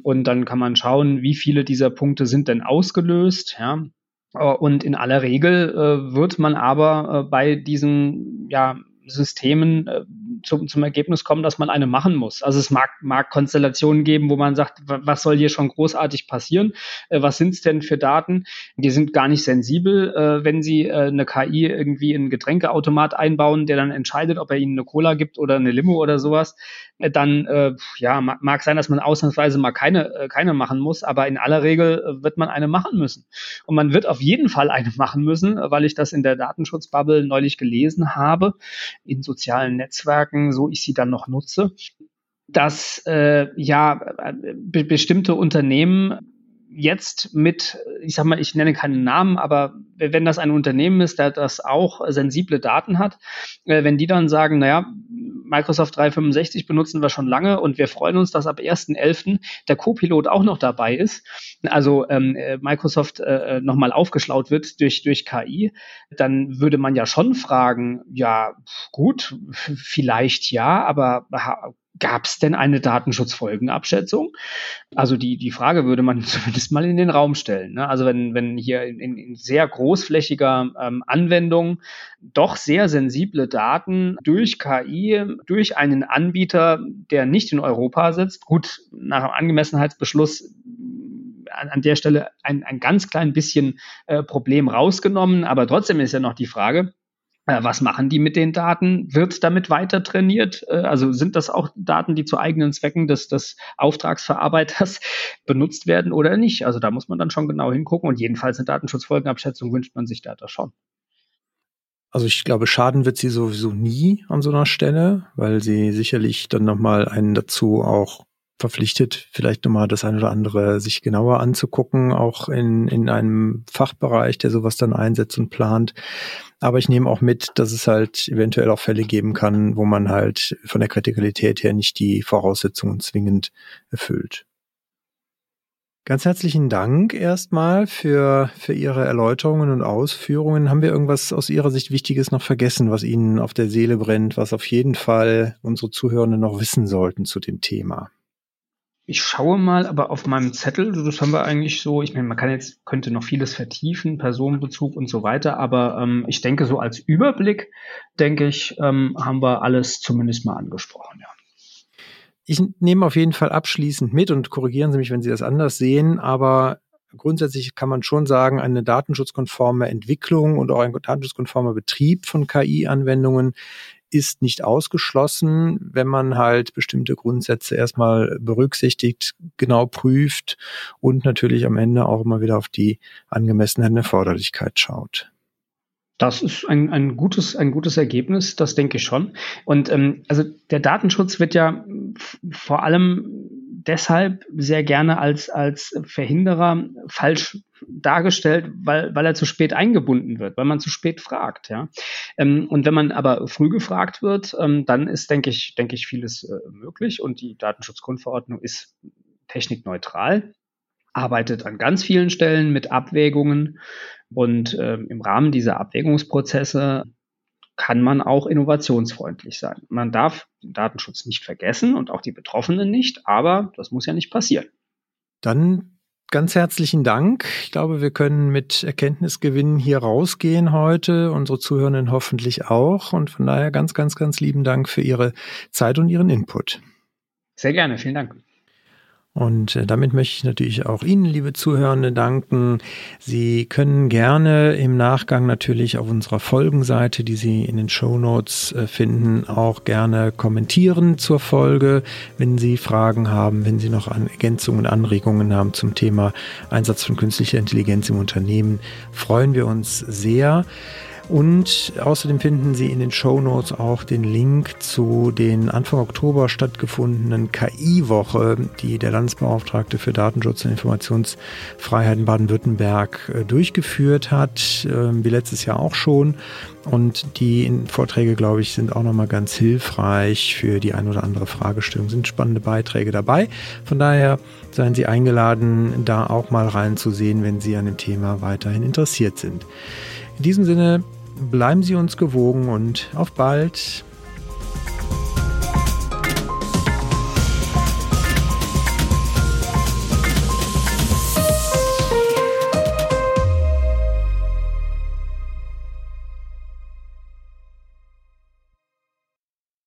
Und dann kann man schauen, wie viele dieser Punkte sind denn ausgelöst. Ja. Und in aller Regel äh, wird man aber äh, bei diesen ja, Systemen äh, zum, zum Ergebnis kommen, dass man eine machen muss. Also es mag, mag Konstellationen geben, wo man sagt, was soll hier schon großartig passieren? Äh, was sind es denn für Daten? Die sind gar nicht sensibel, äh, wenn Sie äh, eine KI irgendwie in einen Getränkeautomat einbauen, der dann entscheidet, ob er Ihnen eine Cola gibt oder eine Limo oder sowas. Äh, dann äh, ja, mag sein, dass man ausnahmsweise mal keine, äh, keine machen muss, aber in aller Regel wird man eine machen müssen. Und man wird auf jeden Fall eine machen müssen, weil ich das in der Datenschutzbubble neulich gelesen habe, in sozialen Netzwerken, so ich sie dann noch nutze dass äh, ja be bestimmte Unternehmen jetzt mit, ich sag mal, ich nenne keinen Namen, aber wenn das ein Unternehmen ist, der das auch sensible Daten hat, äh, wenn die dann sagen, naja, Microsoft 365 benutzen wir schon lange und wir freuen uns, dass ab 1.11. der Copilot auch noch dabei ist, also ähm, äh, Microsoft äh, nochmal aufgeschlaut wird durch, durch KI, dann würde man ja schon fragen, ja, gut, vielleicht ja, aber Gab es denn eine Datenschutzfolgenabschätzung? Also die, die Frage würde man zumindest mal in den Raum stellen. Ne? Also wenn, wenn hier in, in sehr großflächiger ähm, Anwendung doch sehr sensible Daten durch KI, durch einen Anbieter, der nicht in Europa sitzt, gut, nach einem Angemessenheitsbeschluss an, an der Stelle ein, ein ganz klein bisschen äh, Problem rausgenommen, aber trotzdem ist ja noch die Frage, äh, was machen die mit den Daten? Wird damit weiter trainiert? Äh, also sind das auch Daten, die zu eigenen Zwecken des, des Auftragsverarbeiters benutzt werden oder nicht? Also da muss man dann schon genau hingucken und jedenfalls eine Datenschutzfolgenabschätzung wünscht man sich da, da schon. Also ich glaube, schaden wird sie sowieso nie an so einer Stelle, weil sie sicherlich dann nochmal einen dazu auch verpflichtet, vielleicht nochmal das eine oder andere sich genauer anzugucken, auch in, in einem Fachbereich, der sowas dann einsetzt und plant. Aber ich nehme auch mit, dass es halt eventuell auch Fälle geben kann, wo man halt von der Kritikalität her nicht die Voraussetzungen zwingend erfüllt. Ganz herzlichen Dank erstmal für, für Ihre Erläuterungen und Ausführungen. Haben wir irgendwas aus Ihrer Sicht Wichtiges noch vergessen, was Ihnen auf der Seele brennt, was auf jeden Fall unsere Zuhörenden noch wissen sollten zu dem Thema? Ich schaue mal, aber auf meinem Zettel, das haben wir eigentlich so, ich meine, man kann jetzt, könnte noch vieles vertiefen, Personenbezug und so weiter, aber ähm, ich denke, so als Überblick, denke ich, ähm, haben wir alles zumindest mal angesprochen, ja. Ich nehme auf jeden Fall abschließend mit und korrigieren Sie mich, wenn Sie das anders sehen, aber grundsätzlich kann man schon sagen, eine datenschutzkonforme Entwicklung und auch ein datenschutzkonformer Betrieb von KI-Anwendungen ist nicht ausgeschlossen, wenn man halt bestimmte Grundsätze erstmal berücksichtigt, genau prüft und natürlich am Ende auch immer wieder auf die Angemessenheit Erforderlichkeit schaut. Das ist ein, ein, gutes, ein gutes Ergebnis, das denke ich schon. Und ähm, also der Datenschutz wird ja vor allem deshalb sehr gerne als, als Verhinderer falsch dargestellt, weil, weil er zu spät eingebunden wird, weil man zu spät fragt. Ja? Ähm, und wenn man aber früh gefragt wird, ähm, dann ist, denke ich, denke ich, vieles äh, möglich und die Datenschutzgrundverordnung ist technikneutral arbeitet an ganz vielen Stellen mit Abwägungen und ähm, im Rahmen dieser Abwägungsprozesse kann man auch innovationsfreundlich sein. Man darf den Datenschutz nicht vergessen und auch die Betroffenen nicht, aber das muss ja nicht passieren. Dann ganz herzlichen Dank. Ich glaube, wir können mit Erkenntnisgewinnen hier rausgehen heute, unsere Zuhörenden hoffentlich auch. Und von daher ganz, ganz, ganz lieben Dank für Ihre Zeit und Ihren Input. Sehr gerne, vielen Dank. Und äh, damit möchte ich natürlich auch Ihnen, liebe Zuhörende, danken. Sie können gerne im Nachgang natürlich auf unserer Folgenseite, die Sie in den Show Notes äh, finden, auch gerne kommentieren zur Folge, wenn Sie Fragen haben, wenn Sie noch an Ergänzungen Anregungen haben zum Thema Einsatz von künstlicher Intelligenz im Unternehmen. Freuen wir uns sehr. Und außerdem finden Sie in den Show Notes auch den Link zu den Anfang Oktober stattgefundenen KI-Woche, die der Landesbeauftragte für Datenschutz und Informationsfreiheit in Baden-Württemberg äh, durchgeführt hat, ähm, wie letztes Jahr auch schon. Und die Vorträge, glaube ich, sind auch nochmal ganz hilfreich für die ein oder andere Fragestellung. Sind spannende Beiträge dabei. Von daher seien Sie eingeladen, da auch mal reinzusehen, wenn Sie an dem Thema weiterhin interessiert sind. In diesem Sinne, bleiben Sie uns gewogen und auf bald.